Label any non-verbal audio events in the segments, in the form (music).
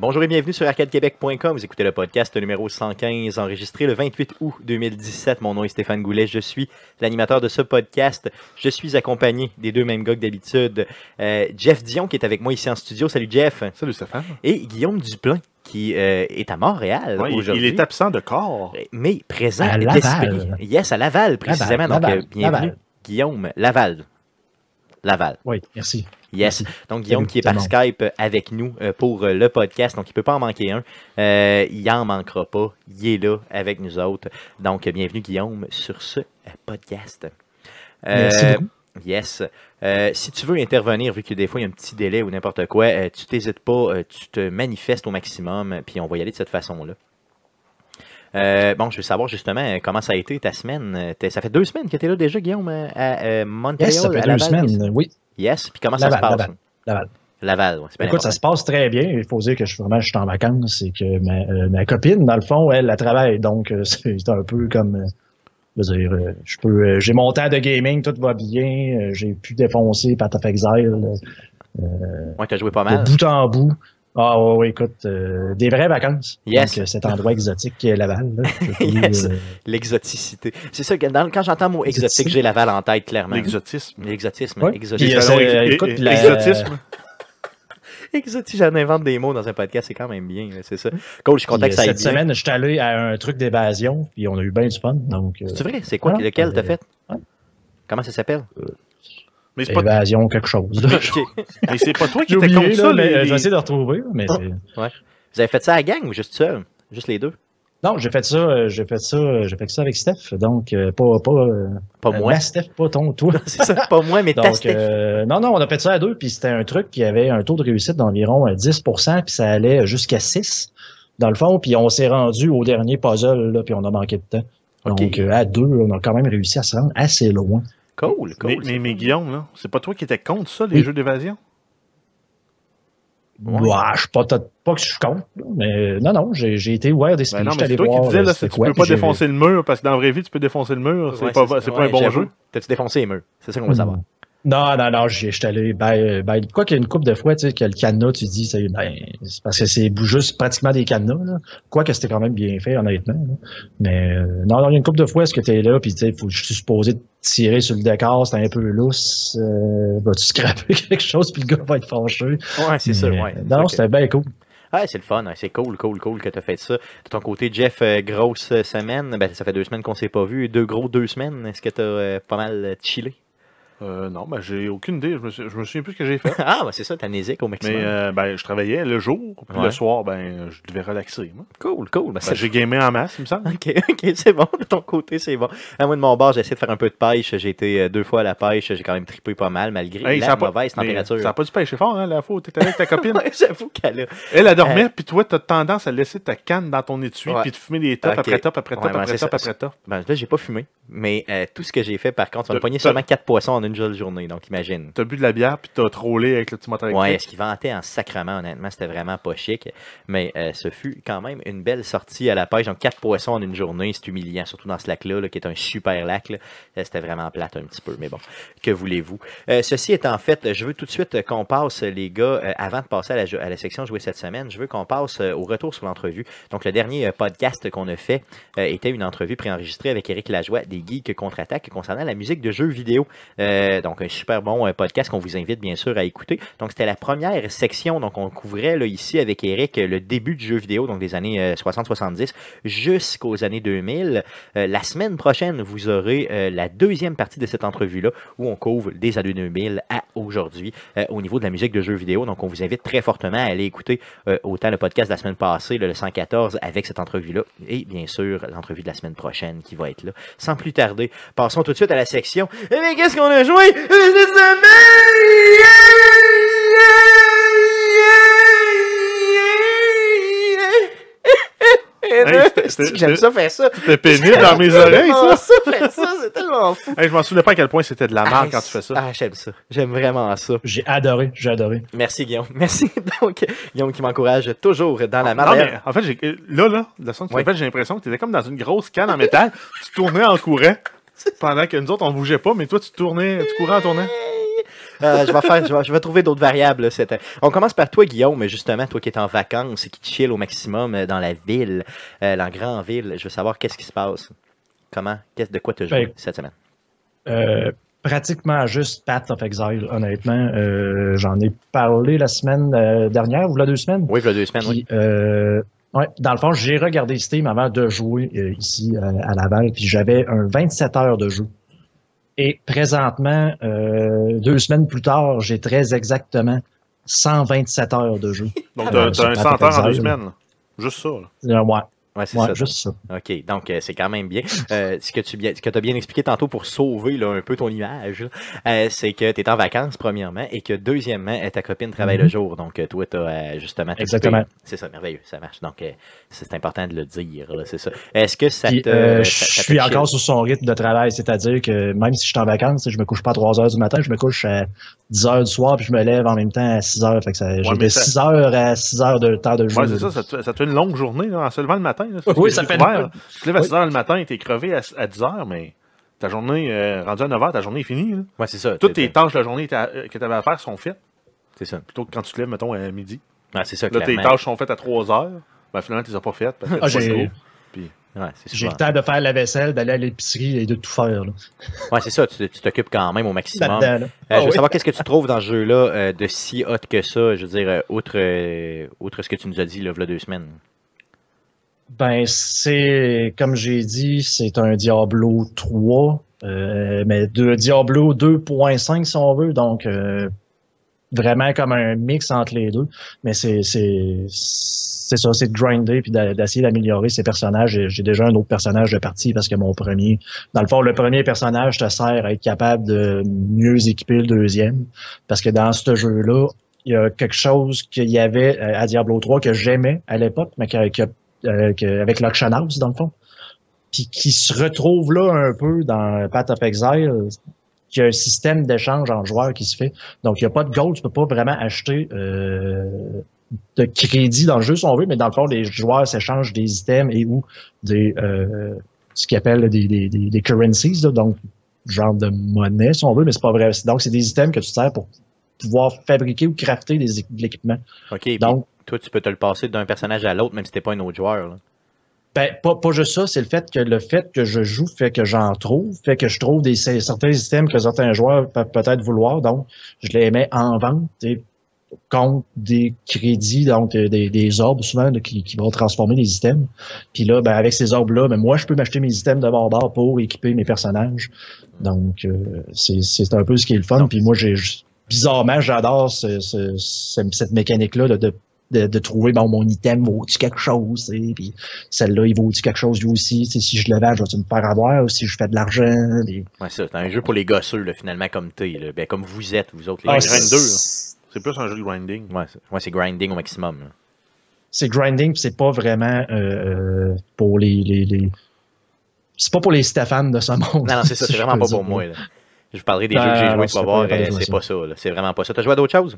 Bonjour et bienvenue sur arcadequebec.com. Vous écoutez le podcast numéro 115, enregistré le 28 août 2017. Mon nom est Stéphane Goulet. Je suis l'animateur de ce podcast. Je suis accompagné des deux mêmes gars que d'habitude. Euh, Jeff Dion, qui est avec moi ici en studio. Salut Jeff. Salut Stéphane. Et Guillaume Duplain, qui euh, est à Montréal Ouais, il- aujourd'hui. il est absent de corps. Mais présent À d'esprit. Laval. Yes, à Laval, précisément. Laval, Donc, euh, Laval, bienvenue, Laval. Guillaume. Laval. Laval. Oui, merci. Yes. (laughs) Donc, Guillaume qui est par. Skype avec nous euh, pour euh, le podcast. Donc, il ne peut pas en manquer un. Euh, il en manquera pas. Il est là avec nous autres. Donc, bienvenue, Guillaume, sur ce podcast. Euh, Merci beaucoup. Yes. Euh, si tu veux intervenir, vu que des fois il y a un petit délai ou n'importe quoi, tu t'hésites pas, tu te manifestes au maximum, puis on va y aller de cette façon-là. Euh, bon, je veux savoir justement comment ça a été ta semaine? Ça fait deux semaines que tu es là déjà, Guillaume, à euh, Montréal. Yes, ça fait à deux Laval, semaines. Oui, Yes, puis comment ça se passe? Laval, Laval. Laval, ouais, Écoute, ça se passe très bien. Il faut dire que je suis vraiment je suis en vacances et que ma, euh, ma copine, dans le fond, elle, travaille. Donc, euh, (laughs) c'est un peu comme. euh, je veux dire, je peux. j'ai mon temps de gaming, tout va bien. j'ai pu défoncer Path of Exile euh, Ouais, t'as joué pas de mal. bout en bout. Ah ouais, ouais, écoute, euh, des vraies vacances. Yes. Donc, euh, cet endroit exotique qui est Laval. Peux, (laughs) Yes. euh, L'exoticité. C'est ça, dans- quand j'entends le mot exotique, j'ai Laval en tête, clairement. L'exotisme. L'exotisme. Ouais. Exotisme. Euh, c'est- Et- et- écoute, la- L'exotisme. (laughs) Exotique, j'en invente des mots dans un podcast, c'est quand même bien, c'est ça. Cool, je suis content puis, que ça euh, aille cette bien. semaine, je suis allé à un truc d'évasion, puis on a eu bien du fun. Donc, euh, C'est vrai? C'est quoi? Ah, lequel t'as euh, fait? ouais. Comment ça s'appelle? Mais c'est pas, évasion quelque chose. (laughs) mais c'est pas toi qui J'ai étais oublié, contre là, ça. mais les- euh, vais essayer de retrouver. Mais Oh. c'est- Vous avez fait ça à la gang ou juste seul? Juste les deux? Non, j'ai fait ça, euh, j'ai fait ça, euh, j'ai fait ça avec Steph. Donc, euh, pas, pas, euh, Pas euh, moi. Steph, pas ton, toi. (laughs) C'est ça, pas moi, mais ta Donc, Steph. euh, non, non, on a fait ça à deux, puis c'était un truc qui avait un taux de réussite d'environ euh, 10%, puis ça allait jusqu'à 6 dans le fond, puis on s'est rendu au dernier puzzle, là, puis on a manqué de temps. Donc, euh, à deux, on a quand même réussi à se rendre assez loin. Cool, cool. Mais. Guillaume, là, c'est pas toi qui étais contre ça, les Oui. jeux d'évasion? Ouais. Ouah, je suis pas, pas que je suis contre, mais euh, non, non, j'ai j'ai été ouvert d'esprit. Ben non, J'étais mais c'est toi qui disais, euh, là, tu quoi, peux pas défoncer le mur, parce que dans la vraie vie, tu peux défoncer le mur, c'est Ouais, pas, ça. c'est pas Ouais, un bon j'avoue. jeu. T'as-tu défoncé les murs? C'est ça qu'on veut savoir. Non, non, non, j'étais allé. Ben, ben, quoi qu'il y ait une coupe de fois, tu sais, que le cadenas, tu dis, c'est ben, c'est parce que c'est juste pratiquement des cadenas, là. Quoi que c'était quand même bien fait, honnêtement. là. Mais euh, non, non, il y a une coupe de fois, est-ce que t'es là, puis tu sais, faut, je suis supposé tirer sur le décor, c'est un peu lousse. Euh, Vas-tu scraper (laughs) quelque chose, puis le gars va être fâché. Ouais, c'est ça, ouais. euh, Non, c'était bien cool. Ah, c'est le fun, hein, c'est cool, cool, cool que tu as fait ça. De ton côté, Jeff, euh, grosse euh, semaine. Ben, ça fait deux semaines qu'on s'est pas vu. Deux gros deux semaines. Est-ce que tu as pas mal euh, chillé? Euh, non, ben, j'ai aucune idée. Je me, suis- je me souviens plus ce que j'ai fait. (laughs) ah, ben, c'est ça, t'amnésique au maximum. Mais euh, ben, je travaillais le jour, puis Ouais. le soir, ben, je devais relaxer. Moi. Cool, cool. Ben, Ben, j'ai gamé en masse, il me semble. Ok, (laughs) ok, c'est bon. De ton côté, c'est bon. À moi, de mon bord, j'ai essayé de faire un peu de pêche. J'ai été euh, deux fois à la pêche. J'ai quand même trippé pas mal, malgré Hey, la pas- mauvaise mais température. Ça n'a pas dû pêcher fort, hein, la fois t'étais avec ta (laughs) copine? Ouais, J'avoue qu'elle a. Elle, elle dormait, puis toi, t'as tendance à laisser ta canne dans ton étui, puis de fumer des tops après top, après top, ben, après top, après top. Ben, là, j'ai pas fumé. Mais euh, tout ce que j'ai fait, par contre, on a T'as- pogné t'as- seulement quatre poissons en une seule journée. Donc, imagine. T'as bu de la bière, puis t'as trollé avec le petit moteur Ouais, électrique. ce qu'il vantait en sacrement, honnêtement, c'était vraiment pas chic. Mais euh, ce fut quand même une belle sortie à la pêche. Donc, quatre poissons en une journée, c'est humiliant, surtout dans ce lac-là, là, qui est un super lac. Euh, C'était vraiment plate un petit peu, mais bon, que voulez-vous? Euh, ceci étant fait, je veux tout de suite qu'on passe, les gars, euh, avant de passer à la, jo- à la section jouer cette semaine, je veux qu'on passe au retour sur l'entrevue. Donc, le dernier podcast qu'on a fait était une entrevue préenregistrée avec Eric Lajoie des Geeks Contre-Attaque concernant la musique de jeux vidéo. Euh, donc, un super bon euh, podcast qu'on vous invite bien sûr à écouter. Donc, c'était la première section. Donc, on couvrait là, ici avec Eric euh, le début du jeu vidéo, donc des années euh, 60-70 jusqu'aux années 2000. Euh, la semaine prochaine, vous aurez euh, la deuxième partie de cette entrevue-là où on couvre des années 2000 à aujourd'hui euh, au niveau de la musique de jeux vidéo. Donc, on vous invite très fortement à aller écouter euh, autant le podcast de la semaine passée, le 114, avec cette entrevue-là, et bien sûr l'entrevue de la semaine prochaine qui va être là. Sans plus tarder, passons tout de suite à la section. Eh mais qu'est-ce qu'on a J'aime ça faire ça. C'était pénible dans mes oreilles, ça. ça faire ça, c'est tellement fou. Hey, je m'en souvenais pas à quel point c'était de la merde Ah, quand tu fais ça. Ah, j'aime ça. J'aime vraiment ça. J'ai adoré, j'ai adoré. Merci Guillaume. Merci (laughs) donc Guillaume qui m'encourage toujours dans la Non, marde. mais en fait, là, là, de la façon que tu Oui. l'as fait, j'ai l'impression que tu étais comme dans une grosse canne en métal. tu tournais en courant pendant que nous autres, on bougeait pas, mais toi, tu tournais, tu courais en tournant. Euh, je, vais faire, je, vais, je vais trouver d'autres variables. là, cette- On commence par toi, Guillaume, mais justement, toi qui es en vacances et qui chill au maximum euh, dans la ville, euh, dans la grande ville. Je veux savoir qu'est-ce qui se passe. Comment, qu'est-ce de quoi tu as joué Ben, cette semaine? Euh, pratiquement juste Path of Exile, honnêtement. Euh, J'en ai parlé la semaine euh, dernière ou la deux semaines? Oui, il y a deux semaines, oui. Puis, euh, ouais, dans le fond, j'ai regardé Steam avant de jouer euh, ici euh, à Laval, puis j'avais un 27 heures de jeu. Et présentement, euh, deux semaines plus tard, j'ai très exactement 127 heures de jeu. Donc, ben, t'as un c'est 100 heures en deux semaines. Juste ça. là. Ouais, Ouais, c'est ouais, ça. juste ça. OK, donc euh, c'est quand même bien. Euh, ce que tu bien, ce que as bien expliqué tantôt pour sauver là, un peu ton image, euh, c'est que tu es en vacances, premièrement, et que deuxièmement, ta copine travaille le Mhm. jour. Donc, toi, tu as justement. Exactement. C'est ça, merveilleux, ça marche. Donc, c'est important de le dire, c'est ça. Est-ce que ça Puis, te. ça- je suis encore sur son rythme de travail, c'est-à-dire que même si je suis en vacances, je me couche pas à 3 heures du matin, je me couche à 10 heures du soir, puis je me lève en même temps à 6 heures. Fait que ça, j'ai mais de ça- 6 heures à 6 heures de temps de jeu. Ouais, c'est ça, ça te, ça te fait une longue journée là, en se levant le matin. Là, Oui, ça fait une-. Tu te lèves à Oui. 6 h le matin, t'es crevé à, à 10 h, mais ta journée, euh, rendue à 9 h, ta journée est finie. là. Ouais, c'est ça. Toutes t'es- tâches de la journée que tu avais à faire sont faites, C'est ça. plutôt que quand tu te lèves, mettons, à midi. Ouais, c'est ça, Là, tes tâches sont faites à 3 h, ben finalement, tu les as pas faites. Parce que Ah, j'ai- go. Ouais, J'ai le temps de faire la vaisselle, d'aller à l'épicerie et de tout faire. Là. Ouais, c'est ça. Tu t'occupes quand même au maximum. Euh, je Ah veux oui. savoir qu'est-ce que tu trouves dans ce jeu-là euh, de si hot que ça? Je veux dire, euh, outre, euh, outre ce que tu nous as dit là, deux semaines. Ben, c'est, comme j'ai dit, c'est un Diablo 3, euh, mais de Diablo 2.5 si on veut, donc euh, vraiment comme un mix entre les deux. Mais c'est, c'est, c'est ça, c'est de grinder puis d'essayer d'améliorer ses personnages. J'ai- déjà un autre personnage de partie parce que mon premier, dans le fond, le premier personnage te sert à être capable de mieux équiper le deuxième. Parce que dans ce jeu-là, il y a quelque chose qu'il y avait euh, à Diablo 3 que j'aimais à l'époque, mais euh, que- avec l'Auction House, dans le fond. Puis qui se retrouve là un peu dans Path of Exile, qu'il y a un système d'échange en joueurs qui se fait. Donc, il n'y a pas de gold, tu peux pas vraiment acheter euh, de crédit dans le jeu si on veut, mais dans le fond, les joueurs s'échangent des items et ou des euh, ce qu'ils appellent des, des, des, des currencies, là, donc genre de monnaie si on veut, mais c'est pas vrai. Donc, c'est des items que tu sers pour pouvoir fabriquer ou crafter des, de l'équipement. OK. Donc, toi, tu peux te le passer d'un personnage à l'autre, même si t'es pas un autre joueur. là. Ben, pas, pas juste ça, c'est le fait que le fait que je joue fait que j'en trouve, fait que je trouve des certains systèmes que certains joueurs peuvent peut-être vouloir, donc je les mets en vente sais, contre des crédits, donc euh, des, des orbes souvent qui, qui vont transformer les items. Puis là, ben, avec ces orbes-là, ben, moi je peux m'acheter mes items de bord pour équiper mes personnages. Donc euh, c'est un peu ce qui est le fun. Puis moi, j'ai bizarrement, j'adore ce, ce- ce- cette mécanique-là de, de de, de trouver bon mon item vaut-tu quelque chose sais, puis celle-là il vaut-tu quelque chose lui aussi si je le vends je vais me faire avoir ou si je fais de l'argent puis- Ouais, ça. C'est un jeu pour les gosseux, là, finalement, comme t'es. là. Ben, comme vous êtes, vous autres. Les Ah, gars. C'est- plus un jeu de grinding. Ouais, c'est ouais, grinding au maximum. c'est grinding puis c'est pas vraiment euh, euh, pour les, les, les... c'est pas pour les Stéphane de ce monde Non, non, c'est ça. C'est (laughs) vraiment pas dire. pour moi. là. Je vous parlerai des Ben, jeux que j'ai joués, tu c'est vas pas voir. C'est pas ça. là. C'est vraiment pas ça. T'as joué à d'autres choses?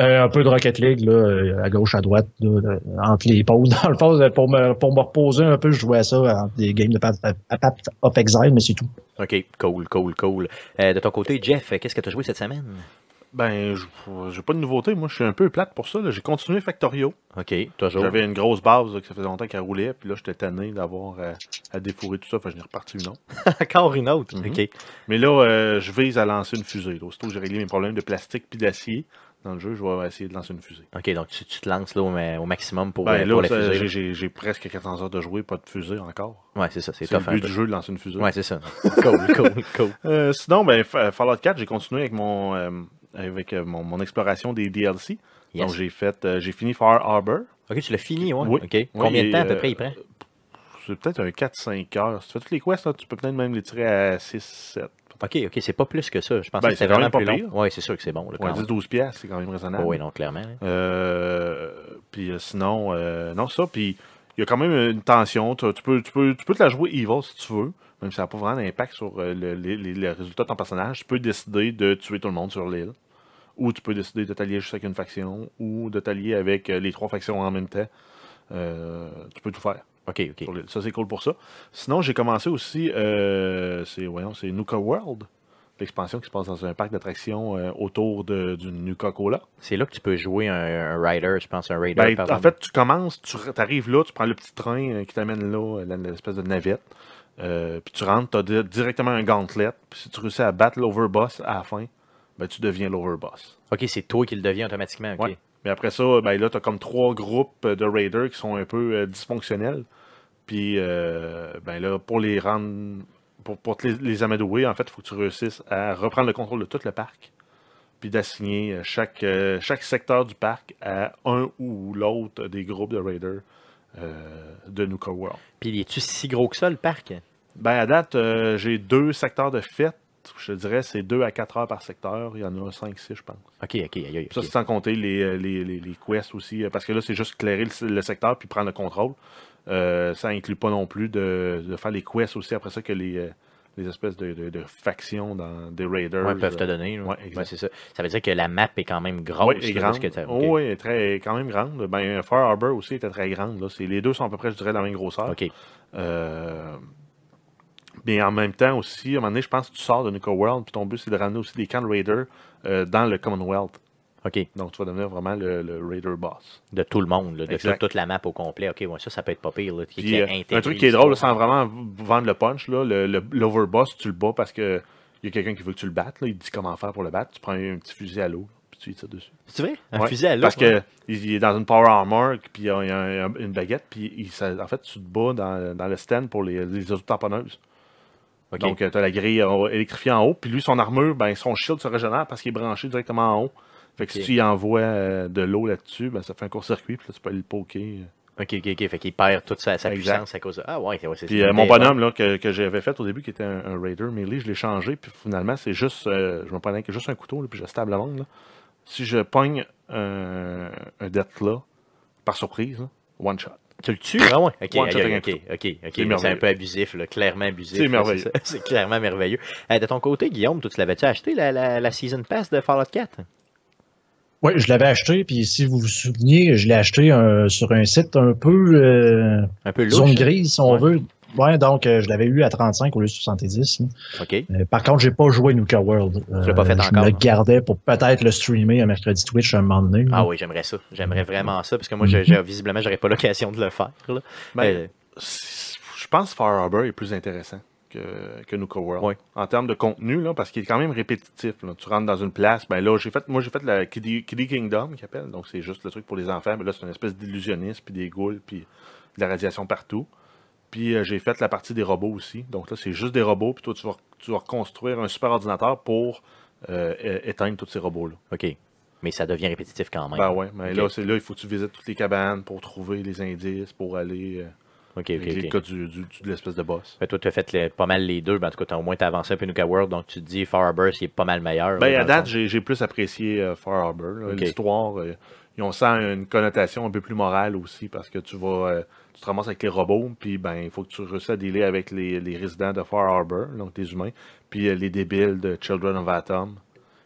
Euh, un peu de Rocket League là, à gauche à droite là, entre les pauses (laughs) dans le fond pour me pour me reposer un peu je jouais à ça entre des games de Path of Exile mais c'est tout OK, cool, cool, cool. Euh, de ton côté, Jeff, qu'est-ce que tu as joué cette semaine? Ben, je- j'ai pas de nouveauté. Moi, je suis un peu plate pour ça. J'ai continué Factorio. OK, toujours. J'avais une grosse base là, que ça faisait longtemps qu'elle roulait. Puis là, j'étais tanné d'avoir à défourrer tout ça. Fait que je n'ai reparti une autre. (laughs) Encore une autre. Mhm. OK. Mais là, euh, je vise à lancer une fusée. là. Aussitôt que j'ai réglé mes problèmes de plastique puis d'acier dans le jeu, je vais essayer de lancer une fusée. OK, donc tu, tu te lances là au, au maximum pour, Ben euh, là, pour la ça, fusée. j'ai- presque 400 heures de jouer, pas de fusée encore. Ouais, c'est ça. C'est le but du jeu de lancer une fusée. Ouais, c'est ça. (laughs) Cool, cool, cool. Euh, sinon, ben, Fa- Fallout 4, j'ai continué avec mon euh, avec euh, mon, mon exploration des DLC. Yes. Donc j'ai fait euh, j'ai fini Far Harbor. OK, tu l'as fini, ouais. Oui. OK. Combien de temps à peu euh, près il prend? C'est peut-être un 4-5 heures. Si tu fais toutes les quests, là, tu peux peut-être même les tirer à 6-7. OK, OK, c'est pas plus que ça. Je pensais Ben, que c'était vraiment plus pas long. Ouais, c'est sûr que c'est bon. Même. 10-12 piastres, c'est quand même raisonnable. Oh, oui, non, clairement. Euh, puis euh, sinon, euh, non, ça. Puis il y a quand même une tension. Tu, tu peux, tu, peux, tu peux te la jouer evil si tu veux, même si ça n'a pas vraiment d'impact sur euh, le, les résultats de ton personnage. Tu peux décider de tuer tout le monde sur l'île. Ou tu peux décider de t'allier juste avec une faction, ou de t'allier avec euh, les trois factions en même temps. Euh, tu peux tout faire. OK, OK. Ça, c'est cool pour ça. Sinon, j'ai commencé aussi, euh, c'est voyons, c'est Nuka World. l'expansion qui se passe dans un parc d'attractions euh, autour de, du Nuka-Cola. C'est là que tu peux jouer un, un rider, je pense, un raider. Ben, en fait, tu commences, tu arrives là, tu prends le petit train qui t'amène là, l'espèce de navette. Euh, puis tu rentres, tu as directement un gauntlet. Puis si tu réussis à battre l'overboss à la fin, ben, tu deviens l'overboss. ok, c'est toi qui le deviens automatiquement. ok. Ouais. Mais après ça, ben, là, tu as comme trois groupes de raiders qui sont un peu euh, dysfonctionnels. Puis euh, ben, là, pour les rendre. Pour, pour te les, les amadouer, en fait, il faut que tu réussisses à reprendre le contrôle de tout le parc. Puis d'assigner chaque, chaque secteur du parc à un ou l'autre des groupes de raiders de Nuka World. Puis, es-tu si gros que ça, le parc? Ben, à date, euh, j'ai deux secteurs de fête. Je te dirais, c'est 2 à 4 heures par secteur. Il y en a 5-6, je pense. Ok, ok, aïe, Puis Ça, c'est sans compter les, euh, les, les, les quests aussi. euh, Parce que là, c'est juste clairer le, le secteur puis prendre le contrôle. Euh, ça inclut pas non plus de, de faire les quests aussi après ça que les, les espèces de, de- de factions dans des raiders. Ouais, peuvent te donner. ouais, c'est ça. Ça veut dire que la map est quand même grosse. là, grande. que t'as- Oh, oui, très, quand même grande. Ben, Far Harbor aussi était très grande. Là. Les deux sont à peu près, je dirais, de la même grosseur. Ok. Euh, mais en même temps aussi, à un moment donné, je pense que tu sors de Nuka World, puis ton but, c'est de ramener aussi des camps de raiders euh, dans le Commonwealth. Ok. Donc, tu vas devenir vraiment le, le raider boss. De tout le monde. Là, de Exact. toute la map au complet. Ok, ouais, ça, ça peut être pas pire. Là, qui- Puis, qui euh, un truc qui est drôle, là, sans vraiment vendre le punch, là, le, le- l'overboss, tu le bats parce que il y a quelqu'un qui veut que tu le battes. Là, il te dit comment faire pour le battre. Tu prends un petit fusil à l'eau, puis tu lui tires dessus. C'est vrai? Un Ouais, fusil à l'eau. Parce ouais. que il est dans une power armor, puis il y a, une baguette, puis il- ça- en fait, tu te bats dans, dans le stand pour les, les autotamponneuses. Donc, tu as la grille euh, électrifiée en haut, puis lui, son armure, ben, son shield se régénère parce qu'il est branché directement en haut. Fait que si tu y envoies euh, de l'eau là-dessus, ben, ça fait un court-circuit, puis là, tu peux aller le poker. Ok, ok, ok. Fait qu'il perd toute sa, puissance à cause de. Ah, ouais, ouais c'est Puis euh, mon bonhomme là, que, que j'avais fait au début, qui était un, un Raider melee, je l'ai changé, puis finalement, c'est juste, euh, je me prenais avec juste un couteau, là, puis je stable la monde. Là. Si je pogne un, un death là, par surprise, là, one shot. Tu le tues? Ah ouais. Ok, ok, ok, ok. C'est C'est un peu abusif, là, clairement abusif. C'est merveilleux. (laughs) C'est clairement merveilleux. Euh, de ton côté, Guillaume, toi, tu l'avais-tu acheté, la, la, la Season Pass de Fallout 4? Oui, je l'avais acheté, puis si vous vous souvenez, je l'ai acheté euh, sur un site un peu euh, Un peu louche. zone grise, si on Ouais. veut. Ouais, donc euh, je l'avais eu à 35 au lieu de 70. là. Ok. Euh, par contre, j'ai pas joué Nuka World. Euh, l'as pas fait je encore, me non? gardais pour peut-être le streamer un mercredi Twitch un moment donné. Ah là. oui, j'aimerais ça. J'aimerais vraiment ça, parce que moi, j'ai- j'ai- visiblement, j'aurais pas l'occasion de le faire. là. Ben, Euh, je pense que Far Harbor est plus intéressant que, que Nuka World. Ouais. En termes de contenu, là, parce qu'il est quand même répétitif. là. Tu rentres dans une place, ben là, j'ai fait, moi j'ai fait la Kiddie, Kiddie Kingdom, qui appelle, donc c'est juste le truc pour les enfants, mais là c'est une espèce d'illusionniste, puis des ghouls, puis de la radiation partout. Puis euh, j'ai fait la partie des robots aussi, donc là c'est juste des robots, puis toi tu vas, tu vas reconstruire un super ordinateur pour euh, éteindre tous ces robots-là. ok. Mais ça devient répétitif quand même. Ben ouais, mais là, c'est là, il faut que tu visites toutes les cabanes pour trouver les indices, pour aller euh, Ok, le cas du, de l'espèce de boss. Fait, toi, tu as fait le- pas mal les deux. Ben, en tout cas, t'as au moins t'as avancé un peu Nuka World, donc tu te dis Far Harbor, c'est pas mal meilleur. Ben, là, à date, j'ai plus apprécié euh, Far Harbor. L'histoire, ils ont ça une connotation un peu plus morale aussi parce que tu vas, euh, tu te ramasses avec les robots, puis ben, il faut que tu réussisses à dealer avec les, les résidents de Far Harbor, donc des humains, puis euh, les débiles de Children of Atom,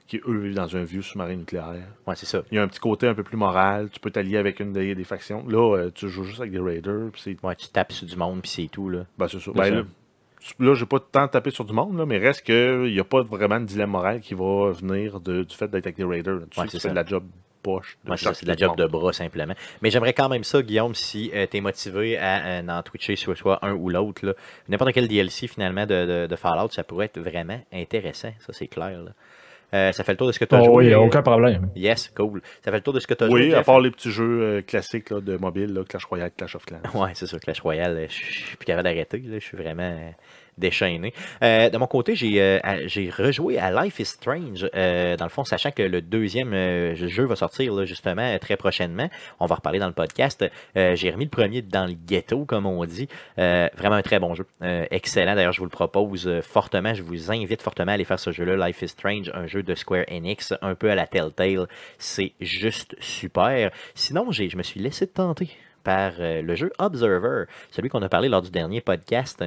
qui eux vivent dans un vieux sous-marin nucléaire. Ouais, c'est ça. Il y a un petit côté un peu plus moral, tu peux t'allier avec une des, des factions. Là, euh, tu joues juste avec des raiders, puis c'est Ouais, tu tapes sur du monde, puis c'est tout. Là. Ben, c'est ça. Ben, là, là, j'ai pas tant tapé sur du monde, là, mais reste qu'il n'y a pas vraiment de dilemme moral qui va venir de- du fait d'être avec des raiders. là. Tu Ouais, sais tu fais de la job poche. Ouais, c'est ça, de la job de bras simplement. Mais j'aimerais quand même ça, Guillaume, si tu es motivé à euh, en twitcher soit, soit un ou l'autre. là. N'importe quel DLC finalement de, de, de Fallout, ça pourrait être vraiment intéressant. Ça, c'est clair. là. Euh, ça fait le tour de ce que tu as Oh, joué. oui, euh, aucun problème. Yes, cool. Ça fait le tour de ce que tu as joué. Oui, à part les petits jeux euh, classiques là, de mobile, là, Clash Royale, Clash of Clans. Ouais, c'est sûr, Clash Royale, euh, je suis plus capable d'arrêter. là, Je suis vraiment euh, déchaîné. Euh, de mon côté, j'ai euh, j'ai rejoué à Life is Strange, euh, dans le fond, sachant que le deuxième jeu va sortir justement très prochainement. On va reparler dans le podcast. J'ai remis le premier dans le ghetto, comme on dit. Vraiment un très bon jeu. Excellent. D'ailleurs, je vous le propose fortement. Je vous invite fortement à aller faire ce jeu-là, Life is Strange, un jeu de Square Enix, un peu à la Telltale. C'est juste super. Sinon, j'ai- je me suis laissé tenter par le jeu Observer, celui qu'on a parlé lors du dernier podcast.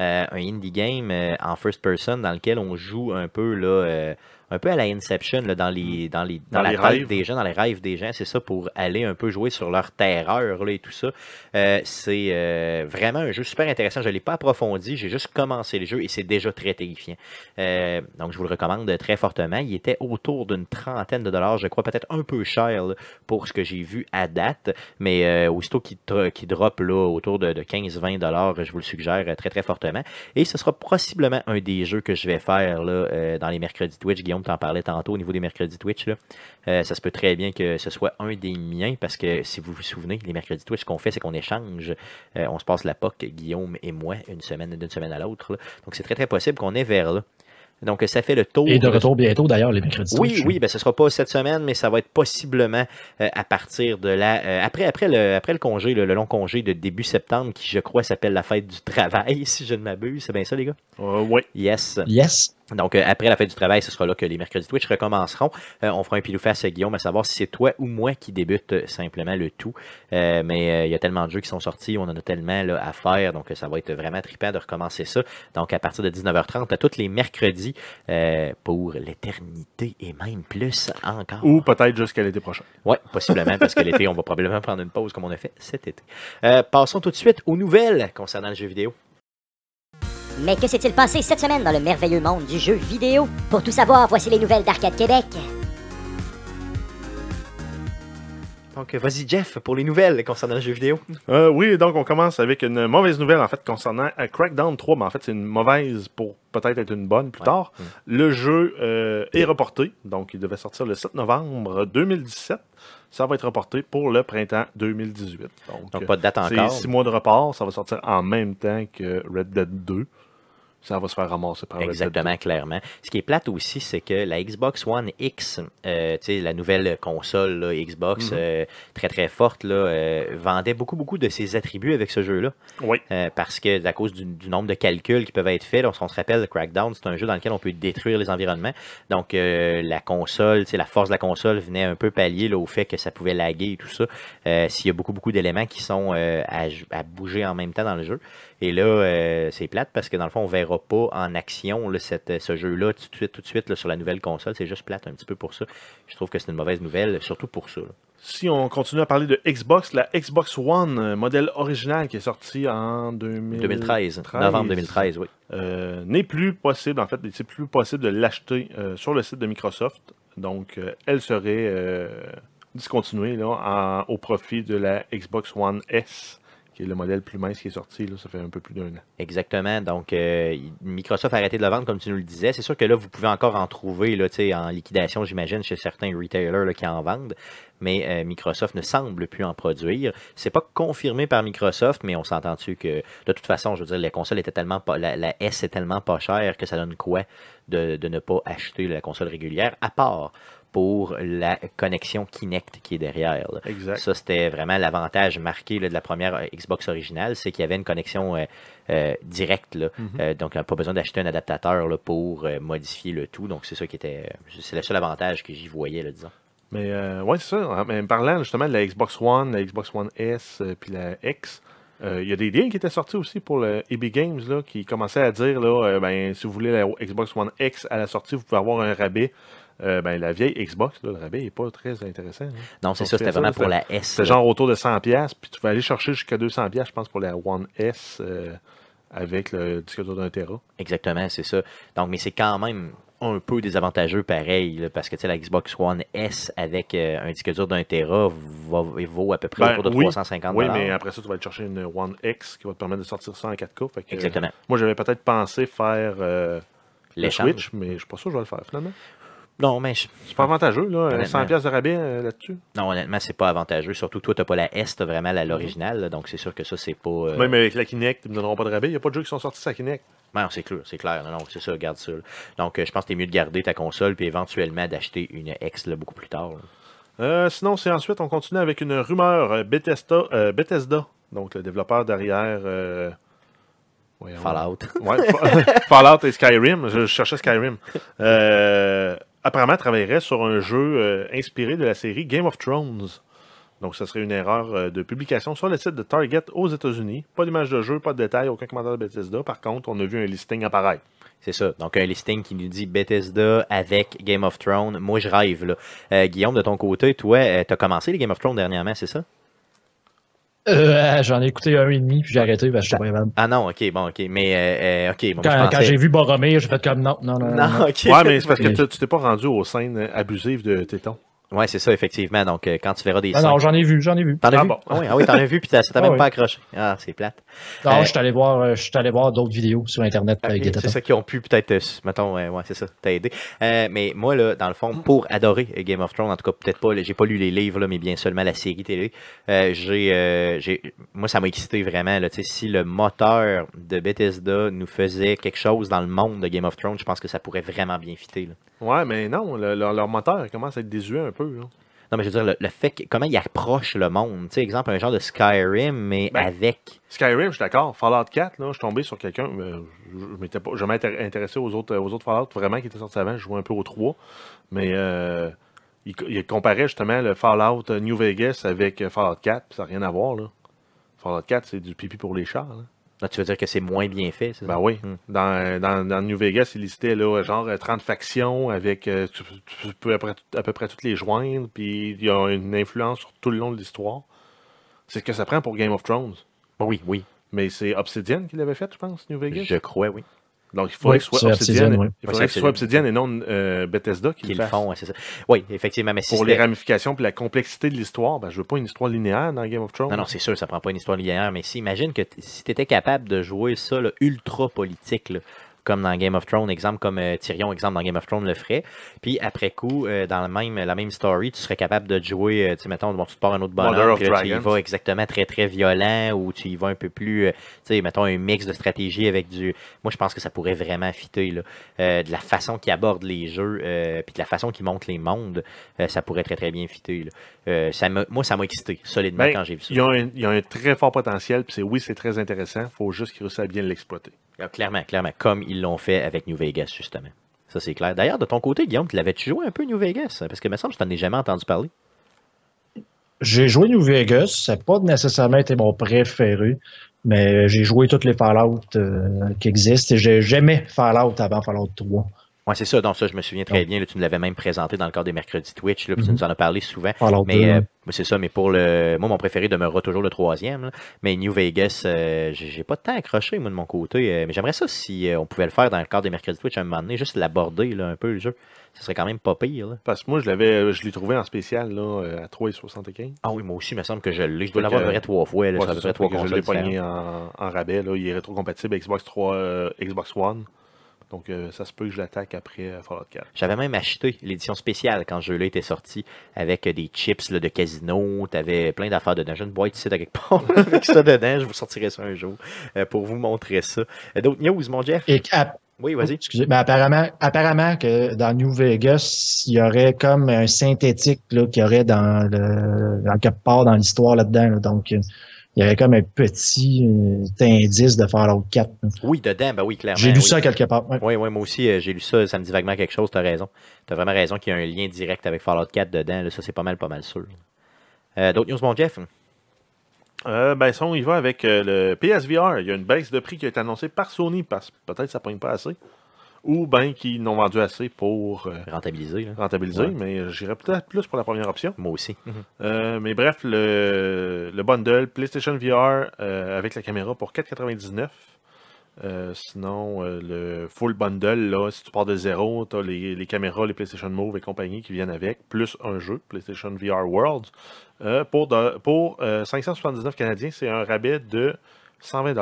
Euh, un indie game euh, en first person dans lequel on joue un peu là, euh, un peu à la Inception, là, dans, les, dans, les, dans, Dans la les tête rêves. des gens, dans les rêves des gens. C'est ça pour aller un peu jouer sur leur terreur là, et tout ça. Euh, c'est euh, vraiment un jeu super intéressant. Je ne l'ai pas approfondi, j'ai juste commencé le jeu et c'est déjà très terrifiant. Euh, donc, je vous le recommande très fortement. Il était autour d'une trentaine de dollars, je crois, peut-être un peu cher là, pour ce que j'ai vu à date. Mais aussitôt qu'il qu'il drop là, autour de, de 15-20 dollars, je vous le suggère très très fortement. Et ce sera possiblement un des jeux que je vais faire là, dans les mercredis Twitch. Guillaume t'en parlait tantôt au niveau des mercredis Twitch. Là. Euh, ça se peut très bien que ce soit un des miens parce que si vous vous souvenez, les mercredis Twitch, ce qu'on fait, c'est qu'on échange. Euh, on se passe la POC, Guillaume et moi, une semaine d'une semaine à l'autre. Donc c'est très très possible qu'on est vers là. Donc ça fait le tour. Et de retour bientôt, d'ailleurs, les mercredis. Oui, Twitch. oui, ben ce sera pas cette semaine, mais ça va être possiblement euh, à partir de la euh, après après le après le congé, le, le long congé de début septembre, qui je crois s'appelle la fête du travail, (laughs) si je ne m'abuse. C'est bien ça, les gars? Euh, oui. Yes. Yes. Donc, euh, après la fête du travail, ce sera là que les mercredis Twitch recommenceront. Euh, on fera un pilou face à Guillaume à savoir si c'est toi ou moi qui débute euh, simplement le tout. Euh, mais il y a tellement de jeux qui sont sortis, on en a tellement là, à faire, donc ça va être vraiment trippant de recommencer ça. Donc, à partir de 19h30, à tous les mercredis pour l'éternité et même plus encore. Ou peut-être jusqu'à l'été prochain. Oui, possiblement, parce que l'été, on va probablement (laughs) prendre une pause comme on a fait cet été. Passons tout de suite aux nouvelles concernant le jeu vidéo. Mais que s'est-il passé cette semaine dans le merveilleux monde du jeu vidéo? Pour tout savoir, voici les nouvelles d'Arcade Québec. Donc, vas-y, Jeff, pour les nouvelles concernant le jeu vidéo. Euh, oui, donc on commence avec une mauvaise nouvelle en fait concernant euh, Crackdown 3, mais en fait c'est une mauvaise pour peut-être être une bonne plus Ouais. tard. Mm. Le jeu euh, est reporté, donc il devait sortir le 7 novembre 2017. Ça va être reporté pour le printemps 2018. Donc, Donc, pas de date c'est encore. six mois de report, ça va sortir en même temps que Red Dead 2. Ça va se faire ramasser par Exactement, clairement. Ce qui est plate aussi, c'est que la Xbox One X, euh, tu sais, la nouvelle console là, Xbox, Mhm. euh, très très forte, là, euh, vendait beaucoup beaucoup de ses attributs avec ce jeu-là. 2. Oui, Euh, parce que à cause du, du nombre de calculs qui peuvent être faits, lorsqu'on se rappelle, Crackdown, c'est un jeu dans lequel on peut détruire les environnements. Donc la console, tu sais, la force de la console venait un peu pallier là, au fait que ça pouvait laguer et tout ça. S'il y a beaucoup beaucoup d'éléments qui sont à bouger en même temps dans le jeu. Et là, euh, c'est plate parce que dans le fond, on verra pas en action là, cette, ce jeu-là tout de suite, tout de suite là, sur la nouvelle console. C'est juste plate un petit peu pour ça. Je trouve que c'est une mauvaise nouvelle, surtout pour ça. là. Si on continue à parler de Xbox, la Xbox One, euh, modèle original qui est sorti en 2000 2013, novembre 2013, oui. euh, n'est plus possible, en fait, c'est plus possible de l'acheter euh, sur le site de Microsoft. Donc, euh, elle serait euh, discontinuée là, en- au profit de la Xbox One S, qui est le modèle plus mince qui est sorti, ça fait un peu plus d'un an. Exactement. Donc, euh, Microsoft a arrêté de le vendre, comme tu nous le disais. C'est sûr que là, vous pouvez encore en trouver en liquidation, j'imagine, chez certains retailers qui en vendent. Mais euh, Microsoft ne semble plus en produire. C'est pas confirmé par Microsoft, mais on s'entend-tu que, de toute façon, je veux dire, la console était tellement pas, la, S est tellement pas chère que ça donne quoi de ne pas acheter la console régulière, à part pour la connexion Kinect qui est derrière. là. Exact. Ça, c'était vraiment l'avantage marqué là, de la première euh, Xbox originale, c'est qu'il y avait une connexion euh, euh, directe. Là. Mhm. Euh, donc, pas besoin d'acheter un adaptateur là, pour modifier le tout. Donc, c'est ça qui était. C'est le seul avantage que j'y voyais, là, disons. Mais ouais, c'est ça. En- Mais parlant justement de la Xbox One, la Xbox One S, puis la X, euh, il y a des liens qui étaient sortis aussi pour le EB Games là, qui commençaient à dire là, euh, ben, si vous voulez la Xbox One X à la sortie, vous pouvez avoir un rabais. Euh, ben, la vieille Xbox, là, le rabais n'est pas très intéressant. hein. Non, c'est ça, c'était vraiment pour la S. C'est genre autour de 100$, puis tu vas aller chercher jusqu'à 200$, je pense, pour la One S euh, avec le disque dur d'un Tera. Exactement, c'est ça. Donc, mais c'est quand même un peu désavantageux pareil, là, parce que la Xbox One S avec euh, un disque dur d'un Tera va- vaut à peu près Ben, autour de oui. 350 Oui, mais après ça, tu vas aller chercher une One X qui va te permettre de sortir ça en 4K. Fait que, Exactement. Moi, j'avais peut-être pensé faire le. Switch, mais je suis pas sûr que je vais le faire finalement. Non, mais je- C'est pas avantageux, là. Honnêtement. 100 pièces de rabais euh, là-dessus. non, honnêtement, c'est pas avantageux. Surtout, toi, t'as pas la S, t'as vraiment l'originale. là, Donc, c'est sûr que ça, c'est pas. euh, Même avec la Kinect, ils me donneront pas de rabais. Il n'y a pas de jeux qui sont sortis sur la Kinect. Non, c'est clair, c'est clair. Non, non, c'est ça, garde ça. là. Donc, euh, je pense que c'est mieux de garder ta console puis éventuellement d'acheter une X là, beaucoup plus tard. Euh, sinon, c'est ensuite, on continue avec une rumeur Bethesda, Bethesda, donc le développeur derrière voyons. Fallout. Ouais, Fa- (laughs) Fallout et Skyrim. Je, je cherchais Skyrim. Euh, apparemment, travaillerait sur un jeu euh, inspiré de la série Game of Thrones. Donc, ce serait une erreur euh, de publication sur le site de Target aux États-Unis. Pas d'image de jeu, pas de détails, aucun commentaire de Bethesda. Par contre, on a vu un listing apparaître. C'est ça. Donc, un listing qui nous dit Bethesda avec Game of Thrones. Moi, je rêve. Là. Euh, Guillaume, de ton côté, toi, tu as commencé les Game of Thrones dernièrement, c'est ça? Euh, J'en ai écouté un et demi, puis j'ai arrêté parce que je suis. Ah non, ok, bon, ok. Mais, euh, euh, ok. Bon, Quand, pensais- quand j'ai vu Boromir, j'ai fait comme non, non, non. non, non. Non, ok. Ouais, mais c'est parce que tu tu t'es pas rendu aux scènes abusives de tétons. Ouais, c'est ça, effectivement. Donc, euh, quand tu verras des Non, scènes- non, j'en ai vu, j'en ai vu. T'en as Ah vu? bon. Ah oui, ah oui, t'en as vu, puis ça t'a Ah même oui. pas accroché. Ah, c'est plate. Non, Euh, je suis allé voir, euh, je suis allé voir d'autres vidéos sur Internet avec des C'est ça qui ont pu peut-être, euh, mettons, euh, ouais, c'est ça, t'aider. Euh, mais moi, là, dans le fond, pour adorer Game of Thrones, en tout cas, peut-être pas, j'ai pas lu les livres, là, mais bien seulement la série télé, euh, j'ai, euh, j'ai, moi, ça m'a excité vraiment, là, tu sais, si le moteur de Bethesda nous faisait quelque chose dans le monde de Game of Thrones, je pense que ça pourrait vraiment bien fitter, là. Ouais, mais non, le- leur, leur moteur commence à être désuet un peu. Là. Non, mais je veux dire, le, le fait que, comment il approche le monde, tu sais, exemple, un genre de Skyrim, mais Ben, avec, Skyrim, je suis d'accord. Fallout 4, là, je suis tombé sur quelqu'un. Je, m'étais pas jamais intér- intéressé aux autres, aux autres Fallout vraiment qui étaient sortis avant. Je jouais un peu aux 3. Mais euh, il comparait justement le Fallout euh, New Vegas avec euh, Fallout 4. puis ça n'a rien à voir. Là. Fallout 4, c'est du pipi pour les chars. là. Tu veux dire que c'est moins bien fait, c'est Ben ça? oui. Hmm. Dans, dans, dans New Vegas, il listait là, genre euh, 30 factions avec. euh, tu, tu peux à peu, près- à peu près toutes les joindre. Puis il y a une influence sur tout le long de l'histoire. C'est ce que ça prend pour Game of Thrones. Oui, oui, Mais c'est Obsidian qui l'avait fait, je pense, New Vegas? je crois, oui. Donc il faudrait Oui, que ce soit Obsidian, Obsidian, oui. il Ouais, faudrait c'est que ce soit Obsidian et non euh, Bethesda qui, qui le font, ouais, c'est ça. Oui, effectivement, mais si Pour les ramifications et la complexité de l'histoire, ben, je veux pas une histoire linéaire dans Game of Thrones. Non, non, c'est sûr, ça prend pas une histoire linéaire, mais si, imagine que si tu étais capable de jouer ça là, ultra politique, là, comme dans Game of Thrones, exemple comme euh, Tyrion, exemple dans Game of Thrones le ferait, puis après coup, euh, dans le même, la même story, tu serais capable de jouer, euh, tu sais, mettons, bon, tu te pars un autre bonhomme, puis là, tu y vas exactement très très violent, ou tu y vas un peu plus, tu sais, mettons un mix de stratégie avec du... Moi, je pense que ça pourrait vraiment fitter, là. De la façon qu'ils abordent les jeux, puis de la façon qu'ils montent les mondes, ça pourrait très très bien fitter, là. Ça moi, ça m'a excité, solidement, Ben, quand j'ai vu ça. il y, a un, il y a un très fort potentiel, puis c'est oui, c'est très intéressant. faut juste qu'ils réussissent à bien l'exploiter. Ah, Clairement, clairement, comme ils l'ont fait avec New Vegas, justement. Ça, c'est clair. D'ailleurs, de ton côté, Guillaume, tu l'avais-tu joué un peu New Vegas? Parce que, me semble je t'en ai jamais entendu parler. J'ai joué New Vegas, ça n'a pas nécessairement été mon préféré, mais j'ai joué toutes les Fallout euh, qui existent et j'ai jamais Fallout avant Fallout 3. Ouais, c'est ça. Donc, ça, je me souviens très bien. là, tu nous l'avais même présenté dans le cadre des mercredis Twitch. Là, puis Tu Mhm. nous en as parlé souvent. 2. Mais euh, c'est ça, mais pour le. Moi, mon préféré demeurera toujours le troisième. là. Mais New Vegas, euh, j'ai pas de temps accroché, moi, de mon côté. euh, mais j'aimerais ça si euh, on pouvait le faire dans le cadre des mercredis Twitch à un moment donné, juste l'aborder un peu le jeu. Ce serait quand même pas pire. là. Parce que moi, je l'avais, je l'ai trouvé en spécial là, euh, à 3,75. Ah oui, moi aussi, il me semble que je l'ai. Je dois l'avoir à peu près trois fois. Là, Ouais, sur à peu près trois ça, je l'ai pogné en, en rabais. Là. Il est rétrocompatible Xbox 3, euh, Xbox One. Donc, euh, ça se peut que je l'attaque après euh, Fallout 4. J'avais même acheté l'édition spéciale quand ce jeu-là était sorti avec euh, des chips là, de casino. T'avais plein d'affaires dedans. J'ai une boîte ici de quelque part (laughs) avec ça dedans. Je vous sortirai ça un jour euh, pour vous montrer ça. D'autres news, mon Jeff? Et Oui, vas-y. excusez, mais apparemment, apparemment que dans New Vegas, il y aurait comme un synthétique là, qu'il y aurait dans le dans quelque part dans l'histoire là-dedans. là. Donc, euh, il y avait comme un petit euh, indice de Fallout 4. là. Oui, dedans, ben oui, clairement. J'ai lu oui. ça quelque part. ouais. Oui, oui, moi aussi, euh, j'ai lu ça, ça me dit vaguement quelque chose, t'as raison. T'as vraiment raison qu'il y a un lien direct avec Fallout 4 dedans, là, ça c'est pas mal, pas mal sûr. Euh, D'autres news, mon Jeff? Euh, ben, ça, on y va avec euh, le PSVR. Il y a une baisse de prix qui a été annoncée par Sony parce que peut-être ça ne pogne pas assez. Ou bien qu'ils n'ont vendu assez pour euh, là. rentabiliser. Ouais. Mais j'irais peut-être plus pour la première option. Moi aussi. Euh, mais bref, le, le bundle PlayStation VR euh, avec la caméra pour 4,99. Euh, sinon, le full bundle, là, si tu pars de zéro, tu as les, les caméras, les PlayStation Move et compagnie qui viennent avec, plus un jeu, PlayStation VR World. Pour de- pour euh, 579 Canadiens, c'est un rabais de 120